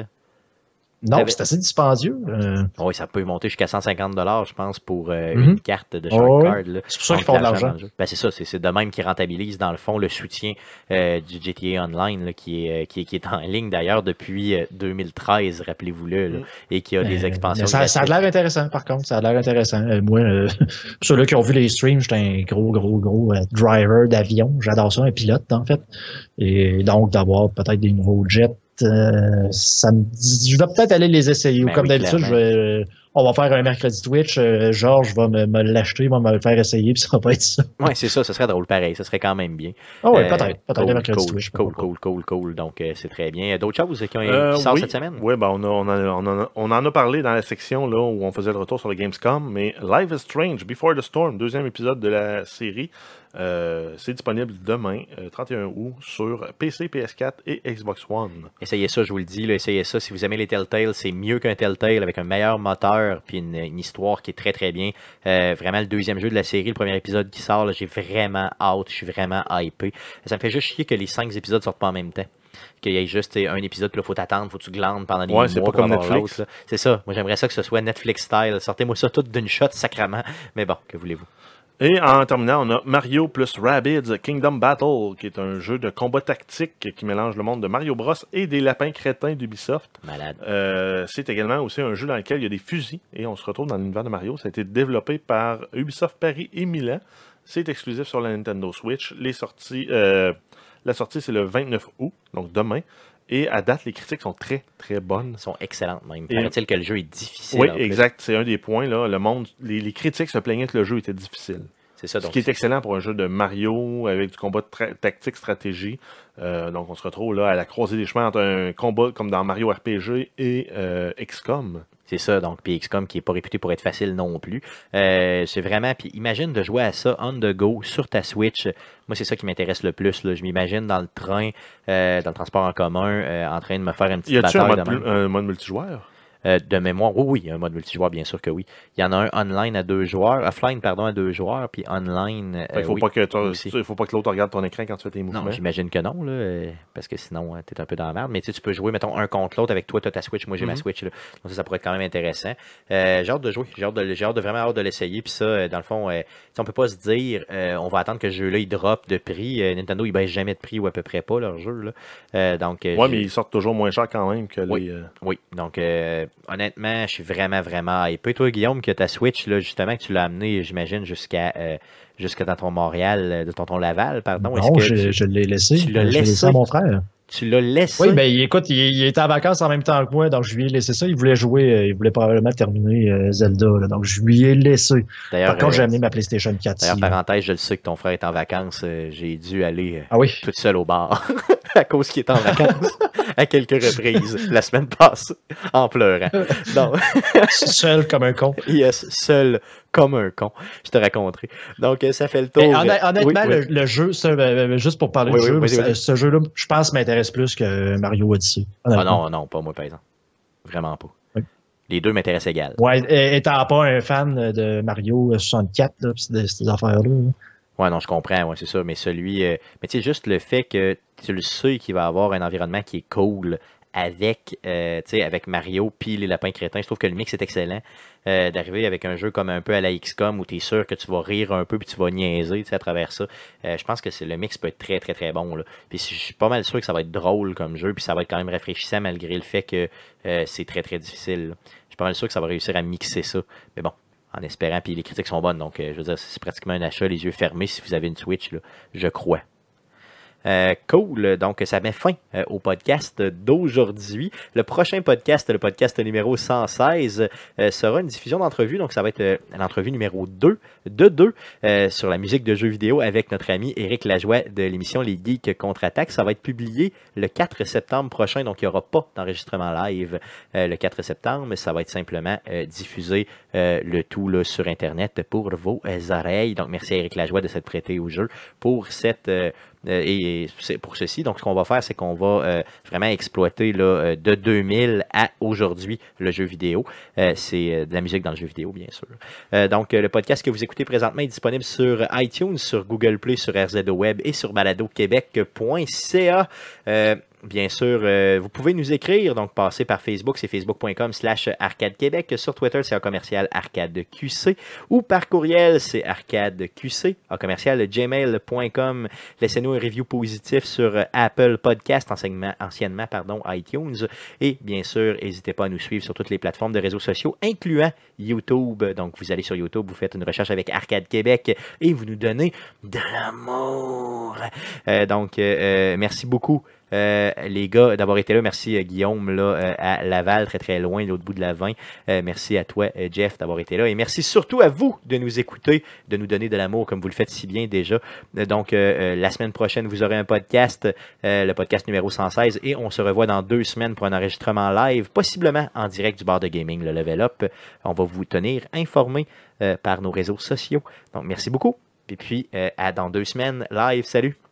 Non, c'est assez dispendieux. euh, Oui, ça peut monter jusqu'à 150 je pense, pour euh, Mhm. une carte de Shark Oh. Card. là. c'est pour ça qu'ils font de l'argent. Ben, c'est ça, c'est de même qu'ils rentabilisent dans le fond le soutien euh, du GTA Online là, qui, est, qui, est, qui est en ligne d'ailleurs depuis euh, 2013, rappelez-vous-le, Mm. et qui a des expansions. Ça, ça a l'air intéressant, par contre. Ça a l'air intéressant. Moi, (laughs) ceux-là qui ont vu les streams, j'étais un gros, gros, gros driver d'avion. J'adore ça, un pilote, en fait. Et donc, d'avoir peut-être des nouveaux jets, euh, ça me dit- je vais peut-être aller les essayer. Ou Ben comme oui, d'habitude, vais, on va faire un mercredi Twitch, euh, Georges va me, me l'acheter, va me le faire essayer, puis ça va pas être ça. Ouais, c'est ça, ce serait drôle pareil, ce serait quand même bien. Ah ouais, Euh, peut-être, peut-être cool, un mercredi cool, Twitch. Cool, cool, cool, cool. Donc, euh, c'est très bien. D'autres choses qui, ont, qui Euh, sortent oui. cette semaine? Oui, ben, on, a- on, a- on, en a- on en a- on en a parlé dans la section là, où on faisait le retour sur le Gamescom, mais Live is Strange, Before the Storm, deuxième épisode de la série, euh, c'est disponible demain, euh, 31 août, sur PC, PS4 et Xbox One. Essayez ça, je vous le dis, là, essayez ça. Si vous aimez les Telltale, c'est mieux qu'un Telltale avec un meilleur moteur puis une, une histoire qui est très très bien. Euh, vraiment le deuxième jeu de la série, le premier épisode qui sort, là, j'ai vraiment hâte, je suis vraiment hypé. Ça me fait juste chier que les cinq épisodes sortent pas en même temps. Qu'il y ait juste un épisode que là, faut t'attendre, faut que tu glandes pendant des Ouais, mois c'est pas comme Netflix. C'est ça. Moi j'aimerais ça que ce soit Netflix style. Sortez-moi ça tout d'une shot sacrament. Mais bon, que voulez-vous? Et en terminant, on a Mario plus Rabbids Kingdom Battle, qui est un jeu de combat tactique qui mélange le monde de Mario Bros et des lapins crétins d'Ubisoft. Malade. Euh, c'est également aussi un jeu dans lequel il y a des fusils et on se retrouve dans l'univers de Mario. Ça a été développé par Ubisoft Paris et Milan. C'est exclusif sur la Nintendo Switch. Les sorties, euh, la sortie, c'est le 29 août, donc demain. Et à date, les critiques sont très, très bonnes. Ils sont excellentes même. Et- Paraît-il que le jeu est difficile. Oui, exact. C'est un des points. Là. Le monde, les, les critiques se plaignaient que le jeu était difficile. C'est ça. Ce Donc, qui est excellent pour un jeu de Mario avec du combat tactique stratégie. Euh, donc on se retrouve là à la croisée des chemins entre un combat comme dans Mario RPG et euh, XCOM. C'est ça, donc, puis XCOM qui est pas réputé pour être facile non plus. Euh, c'est vraiment, puis imagine de jouer à ça on the go sur ta Switch. Moi, c'est ça qui m'intéresse le plus. Là. Je m'imagine dans le train, euh, dans le transport en commun, euh, en train de me faire une Y petite un mode, de, même. plu- un mode multijoueur? Euh, de mémoire. Oui, oui, il y a un mode multijoueur, bien sûr que oui. Il y en a un online à deux joueurs, offline, pardon, à deux joueurs, puis online. Euh, qu'il faut, oui, pas que il faut pas que l'autre regarde ton écran quand tu fais tes mouvements. Non, j'imagine que non, là, euh, parce que sinon, tu es un peu dans la merde. Mais tu peux jouer, mettons, un contre l'autre avec toi, tu as ta Switch, moi j'ai ma Mhm. Switch. Là. Donc ça, ça pourrait être quand même intéressant. Euh, j'ai hâte de jouer, j'ai hâte de, j'ai hâte de vraiment hâte de l'essayer. Puis ça, dans le fond, euh, on peut pas se dire, on va attendre que ce jeu-là, il drop de prix. Nintendo, il baisse jamais de prix ou à peu près pas leur jeu. Là. Donc, ouais, j'ai- mais ils sortent toujours moins cher quand même que Oui. les. oui, donc honnêtement, je suis vraiment, vraiment hypé. Toi, Guillaume, que ta Switch, là, justement, que tu l'as amené, j'imagine, jusqu'à euh, jusqu'à dans ton Montréal, euh, de ton, ton Laval, pardon. Non, que je, tu, je l'ai laissé. tu l'as laissé? à mon frère. Tu l'as laissé? Oui, ben écoute, il, il était en vacances en même temps que moi, donc je lui ai laissé ça. Il voulait jouer, euh, il voulait probablement terminer euh, Zelda, là, donc je lui ai laissé. D'ailleurs, Par contre, j'ai euh, amené ma PlayStation 4. D'ailleurs, parenthèse, je le sais que ton frère est en vacances. J'ai dû aller Ah oui, toute seule au bar (laughs) à cause qu'il est en vacances (laughs) à quelques reprises la semaine passée en pleurant. (laughs) Non, seul comme un con. yes, seul comme un con. Je te raconterai. Donc, euh, ça fait le tour. Mais honn- honnêtement, Oui, oui. Le, le jeu, ça, ben, ben, juste pour parler Oui, du jeu, ce jeu-là, je pense, m'intéresse plus que Mario Odyssey. Ah non, non, pas moi, par exemple. Vraiment pas. Les deux m'intéressent égal. Ouais, étant pas un fan de Mario 64, là, de ces affaires-là. là. Ouais, non, je comprends, ouais, c'est ça. Mais celui. euh, mais tu sais, juste le fait que tu le sais qu'il va avoir un environnement qui est cool avec, euh, avec Mario puis les lapins crétins. Je trouve que le mix est excellent. Euh, D'arriver avec un jeu comme un peu à la XCOM où tu es sûr que tu vas rire un peu puis tu vas niaiser à travers ça. Euh, je pense que le mix peut être très, très, très bon. Puis je suis pas mal sûr que ça va être drôle comme jeu puis ça va être quand même rafraîchissant malgré le fait que euh, c'est très, très difficile. Je suis pas mal sûr que ça va réussir à mixer ça. Mais bon, en espérant. Puis les critiques sont bonnes. Donc, je veux dire, c'est pratiquement un achat les yeux fermés si vous avez une Switch, je crois. Euh, cool. Donc, ça met fin euh, au podcast d'aujourd'hui. Le prochain podcast, le podcast numéro 116, euh, sera une diffusion d'entrevue. Donc, ça va être l'entrevue numéro 2 de 2 euh, sur la musique de jeux vidéo avec notre ami Éric Lajoie de l'émission Les Geeks Contre-Attaque. Ça va être publié le 4 septembre prochain. Donc, il n'y aura pas d'enregistrement live le 4 septembre. Ça va être simplement diffusé le tout sur Internet pour vos oreilles. Donc, merci à Éric Lajoie de s'être prêté au jeu pour cette et et c'est pour ceci. Donc, ce qu'on va faire, c'est qu'on va euh, vraiment exploiter là, euh, de 2000 à aujourd'hui le jeu vidéo. Euh, c'est euh, de la musique dans le jeu vidéo, bien sûr. Euh, donc, euh, le podcast que vous écoutez présentement est disponible sur iTunes, sur Google Play, sur RZO Web et sur baladoquebec.ca. Bien sûr, euh, vous pouvez nous écrire, donc passer par Facebook, c'est facebook.com slash arcade québec. Sur Twitter, c'est un commercial arcade QC. Ou par courriel, c'est arcadeqc, un commercial gmail.com. Laissez-nous un review positif sur Apple Podcast, anciennement pardon, iTunes. Et bien sûr, n'hésitez pas à nous suivre sur toutes les plateformes de réseaux sociaux, incluant YouTube. Donc, vous allez sur YouTube, vous faites une recherche avec Arcade Québec et vous nous donnez de l'amour. Euh, donc, euh, merci beaucoup euh, les gars, d'avoir été là. Merci, euh, Guillaume, là, euh, à Laval, très très loin, l'autre bout de la 20. Euh, merci à toi, Jeff, d'avoir été là. Et merci surtout à vous de nous écouter, de nous donner de l'amour comme vous le faites si bien déjà. Donc, la semaine prochaine, vous aurez un podcast, le podcast numéro 116, et on se revoit dans deux semaines pour un enregistrement live, possiblement en direct du bar de gaming, le Level Up. On va vous tenir informés par nos réseaux sociaux. Donc, merci beaucoup. Et puis, à dans deux semaines, live. Salut!